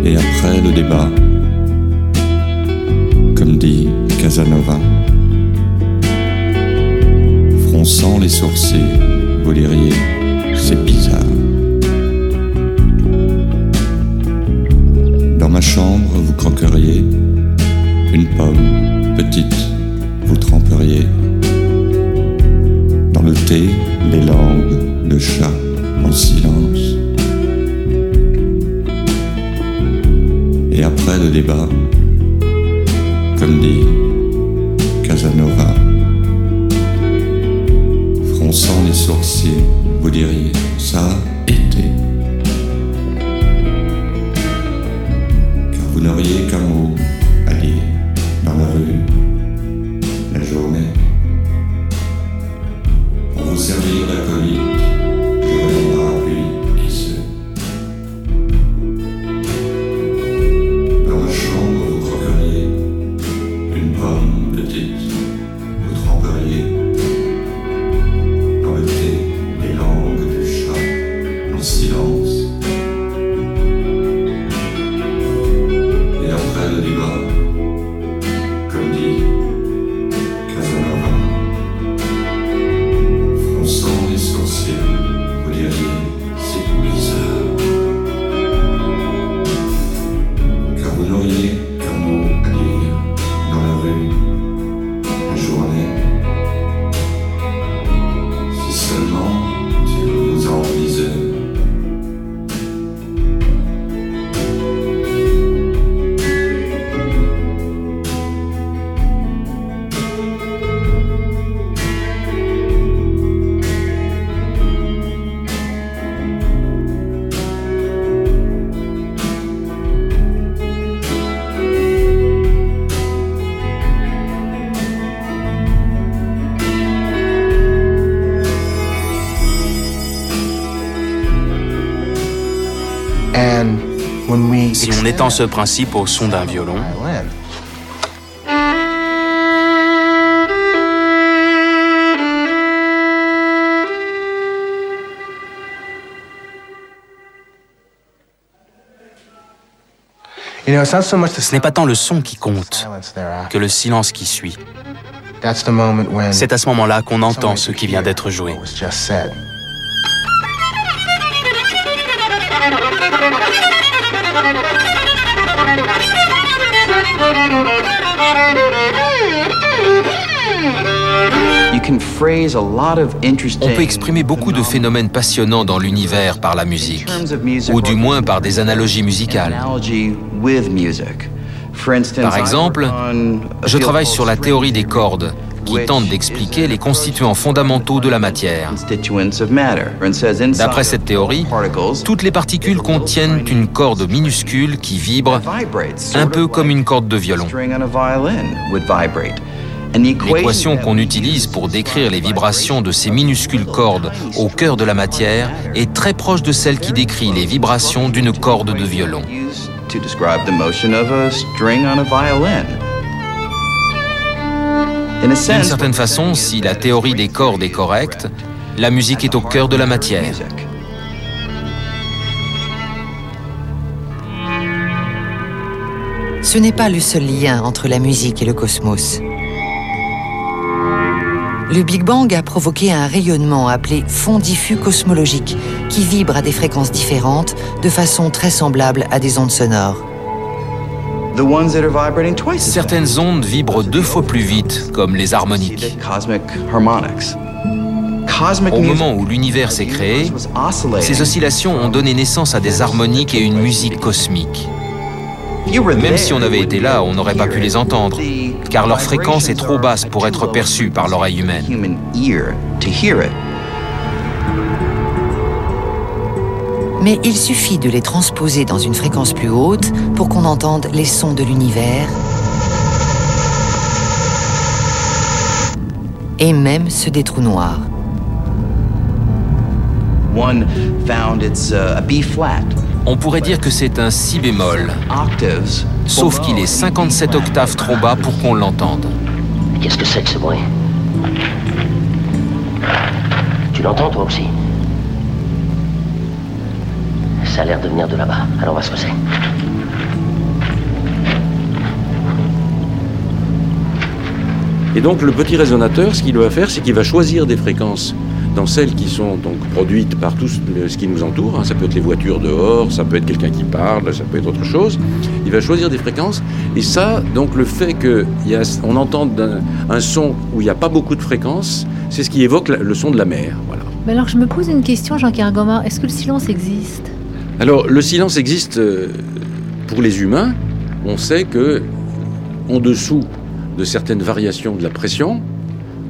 Et après le débat, comme dit Casanova, fronçant les sourcils, vous diriez, c'est bizarre. Dans ma chambre, vous croqueriez une pomme petite, vous tremperiez thé les langues de chat en silence. Et après le débat, comme dit Casanova, fronçant les sourcils, vous diriez ça étend ce principe au son d'un violon, the ce n'est pas tant le son qui compte que le silence qui suit. C'est à ce moment-là qu'on entend ce qui vient d'être joué. On peut exprimer beaucoup de phénomènes passionnants dans l'univers par la musique, ou du moins par des analogies musicales. Par exemple, je travaille sur la théorie des cordes, qui tente d'expliquer les constituants fondamentaux de la matière. D'après cette théorie, toutes les particules contiennent une corde minuscule qui vibre, un peu comme une corde de violon. L'équation qu'on utilise pour décrire les vibrations de ces minuscules cordes au cœur de la matière est très proche de celle qui décrit les vibrations d'une corde de violon. D'une certaine façon, si la théorie des cordes est correcte, la musique est au cœur de la matière. Ce n'est pas le seul lien entre la musique et le cosmos. Le Big Bang a provoqué un rayonnement appelé fond diffus cosmologique, qui vibre à des fréquences différentes de façon très semblable à des ondes sonores. Certaines ondes vibrent deux fois plus vite, comme les harmoniques. Au moment où l'univers s'est créé, ces oscillations ont donné naissance à des harmoniques et une musique cosmique. Même si on avait été là, on n'aurait pas pu les entendre, car leur fréquence est trop basse pour être perçue par l'oreille humaine. Mais il suffit de les transposer dans une fréquence plus haute pour qu'on entende les sons de l'univers. Et même ceux des trous noirs. On pourrait dire que c'est un si bémol, sauf qu'il est 57 octaves trop bas pour qu'on l'entende. Qu'est-ce que c'est que ce bruit? Tu l'entends toi aussi? Ça a l'air de venir de là-bas. Alors on va se poser. Et donc le petit résonateur, ce qu'il va faire, c'est qu'il va choisir des fréquences dans celles qui sont donc produites par tout ce qui nous entoure. hein. Ça peut être les voitures dehors, ça peut être quelqu'un qui parle, ça peut être autre chose. Il va choisir des fréquences. Et ça, donc le fait qu'on entende un, un son où il n'y a pas beaucoup de fréquences, c'est ce qui évoque la- le son de la mer. Voilà. Mais alors je me pose une question, Jean-Pierre Gomard. Est-ce que le silence existe? Alors, le silence existe euh, pour les humains. On sait que, en dessous de certaines variations de la pression,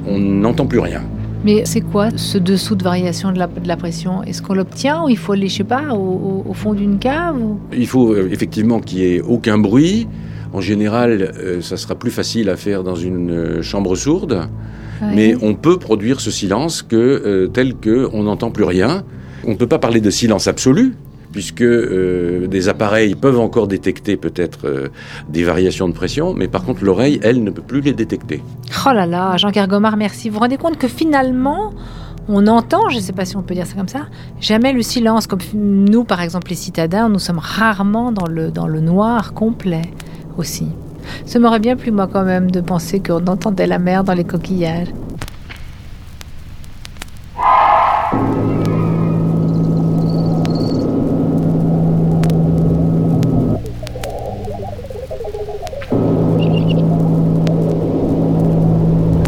on n'entend plus rien. Mais c'est quoi ce dessous de variation de la, de la pression? Est-ce qu'on l'obtient ou il faut aller, je sais pas, au, fond d'une cave ou... Il faut euh, effectivement qu'il n'y ait aucun bruit. En général, euh, ça sera plus facile à faire dans une euh, chambre sourde. Ouais. Mais on peut produire ce silence que, euh, tel qu'on n'entend plus rien. On ne peut pas parler de silence absolu, puisque euh, des appareils peuvent encore détecter peut-être euh, des variations de pression, mais par contre l'oreille, elle, ne peut plus les détecter. Oh là là, Jean Kergomar, merci. Vous vous rendez compte que finalement, on entend, je ne sais pas si on peut dire ça comme ça, jamais le silence. Comme nous, par exemple, les citadins, nous sommes rarement dans le, dans le noir complet aussi. Ça m'aurait bien plu, moi, quand même, de penser qu'on entendait la mer dans les coquillages.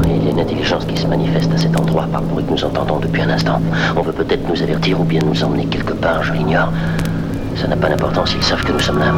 Il y a une intelligence qui se manifeste à cet endroit par le bruit que nous entendons un instant. On veut peut-être nous avertir ou bien nous emmener quelque part, je l'ignore. Ça n'a pas d'importance, ils savent que nous sommes là.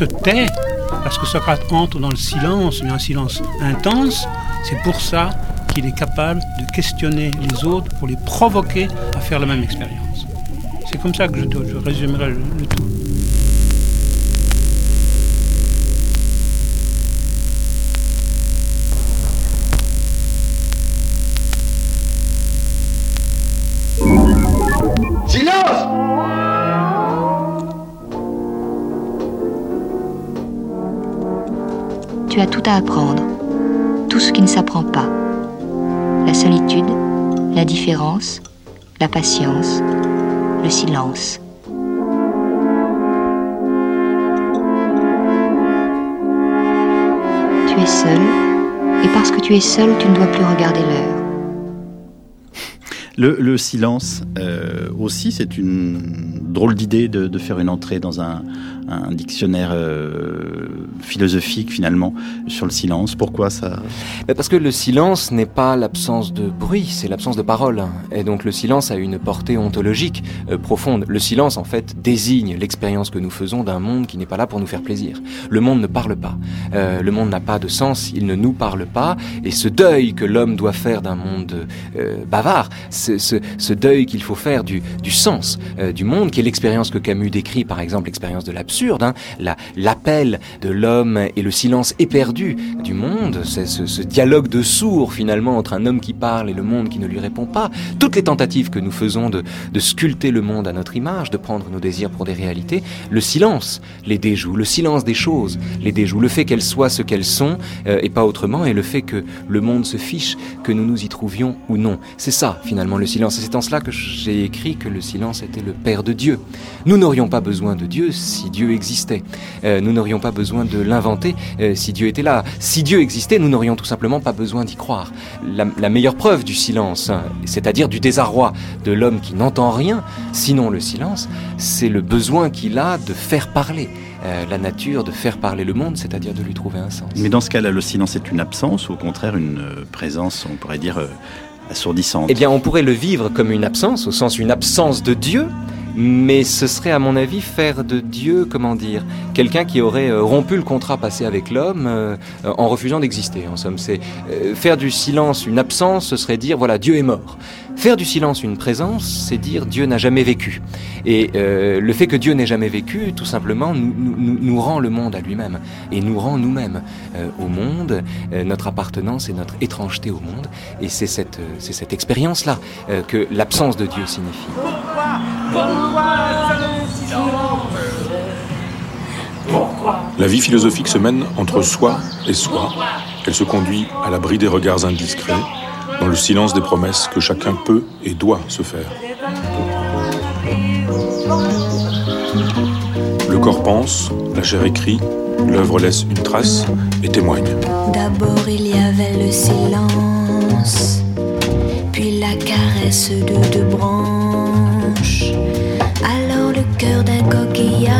Se tait, parce que Socrate entre dans le silence, mais un silence intense, c'est pour ça qu'il est capable de questionner les autres pour les provoquer à faire la même expérience. C'est comme ça que je, je résumerai le tout. Apprendre, tout ce qui ne s'apprend pas. La solitude, la différence, la patience, le silence. Tu es seul, et parce que tu es seul, tu ne dois plus regarder l'heure. Le, le silence euh, aussi, c'est une drôle d'idée de faire une entrée dans un, un dictionnaire euh, philosophique finalement sur le silence. Pourquoi ça? Bah, Parce que le silence n'est pas l'absence de bruit, c'est l'absence de parole. Et donc le silence a une portée ontologique euh, profonde. Le silence, en fait, désigne l'expérience que nous faisons d'un monde qui n'est pas là pour nous faire plaisir. Le monde ne parle pas. Euh, le monde n'a pas de sens, il ne nous parle pas. Et ce deuil que l'homme doit faire d'un monde bavard, ce, deuil qu'il faut faire du, sens du monde, qui est l'expérience que Camus décrit, par exemple, l'expérience de l'absurde, hein, la- l'appel de l'homme et le silence éperdu du monde, ce, dialogue de sourds finalement entre un homme qui parle et le monde qui ne lui répond pas. Toutes les tentatives que nous faisons de, de sculpter le monde à notre image, de prendre nos désirs pour des réalités, le silence les déjoue, le silence des choses les déjoue, le fait qu'elles soient ce qu'elles sont euh, et pas autrement, et le fait que le monde se fiche, que nous nous y trouvions ou non. C'est ça finalement le silence, et c'est en cela que j'ai écrit que le silence était le Père de Dieu. Nous n'aurions pas besoin de Dieu si Dieu existait. Euh, nous n'aurions pas besoin de l'inventer euh, si Dieu était là. Si Dieu existait, nous n'aurions tout simplement pas besoin d'y croire. La, la meilleure preuve du silence, hein, c'est-à-dire du désarroi de l'homme qui n'entend rien, sinon le silence, c'est le besoin qu'il a de faire parler euh, la nature, de faire parler le monde, c'est-à-dire de lui trouver un sens. Mais dans ce cas-là, le silence est une absence ou au contraire une présence, on pourrait dire, assourdissante? Eh bien, on pourrait le vivre comme une absence, au sens une absence de Dieu, mais ce serait à mon avis faire de Dieu, comment dire, quelqu'un qui aurait euh, rompu le contrat passé avec l'homme euh, en refusant d'exister. En somme, c'est euh, faire du silence une absence, ce serait dire voilà Dieu est mort. Faire du silence une présence, c'est dire Dieu n'a jamais vécu. Et euh, le fait que Dieu n'ait jamais vécu, tout simplement, nous, nous, nous rend le monde à lui-même et nous rend nous-mêmes euh, au monde, euh, notre appartenance et notre étrangeté au monde. Et c'est cette, euh, c'est cette expérience-là euh, que l'absence de Dieu signifie. La vie philosophique se mène entre soi et soi. Elle se conduit à l'abri des regards indiscrets, dans le silence des promesses que chacun peut et doit se faire. Le corps pense, la chair écrit, l'œuvre laisse une trace et témoigne. D'abord il y avait le silence, puis la caresse de deux branches. Alors le cœur d'un coquillage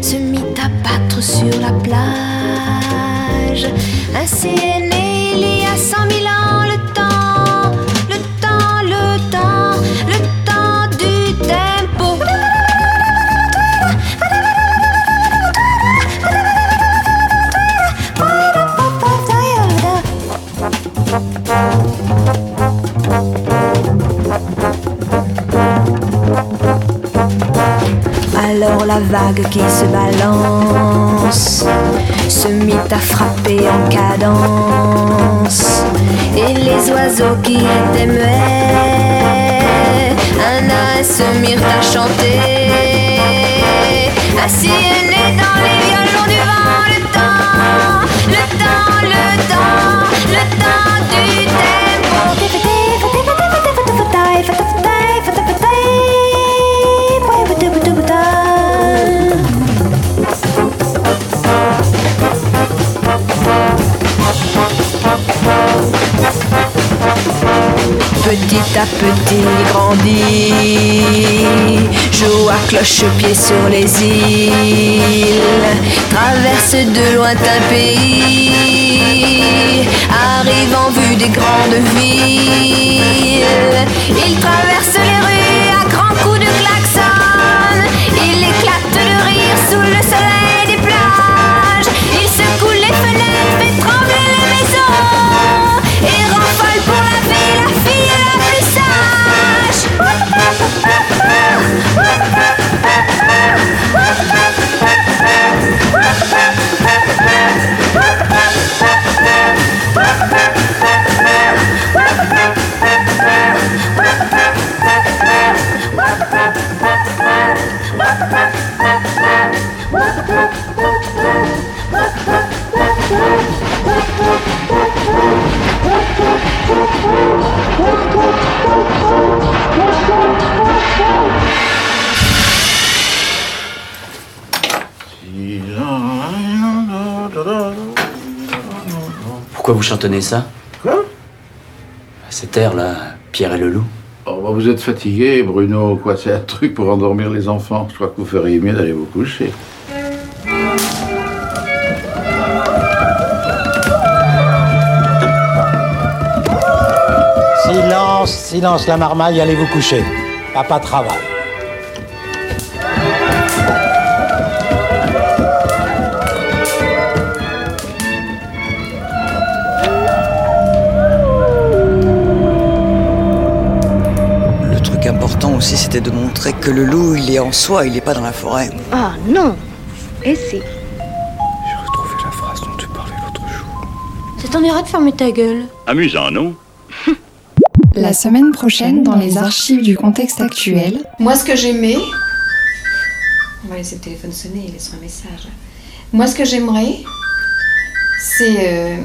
se mit à battre sur la plage. Ainsi est il y a cent mille ans le temps, le temps, le temps, le temps du tempo. Alors la vague qui se balance se mit à frapper en cadence. Et les oiseaux qui étaient muets, un à un se mirent à chanter. Ainsi à petit grandit, joue à cloche-pied sur les îles, traverse de lointains pays, arrive en vue des grandes villes. Il traverse Pourquoi vous chantonnez ça? Quoi? Cet air-là, Pierre et le loup. Vous êtes fatigué, Bruno. Quoi, c'est un truc pour endormir les enfants. Je crois que vous feriez mieux d'aller vous coucher. Silence, silence, la marmaille, allez vous coucher. Papa travaille. C'était de montrer que le loup, il est en soi, il n'est pas dans la forêt. Ah non Et si la phrase dont tu parlais l'autre jour. Ça t'en ira de fermer ta gueule Amusant, non La semaine prochaine, dans les archives du contexte actuel, Moi, ce que j'aimais. On va laisser le téléphone sonner et laisser un message. Moi, ce que j'aimerais, c'est. euh,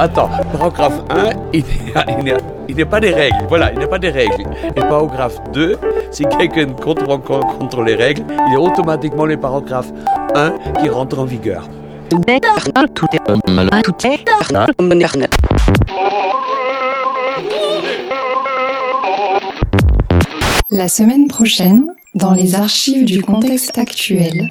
Attends, paragraphe 1, il a pas des règles. Voilà, il a pas des règles. Et paragraphe 2, si quelqu'un contre, contre les règles, il y a automatiquement les paragraphes 1 qui rentrent en vigueur. La semaine prochaine, dans les archives du contexte actuel,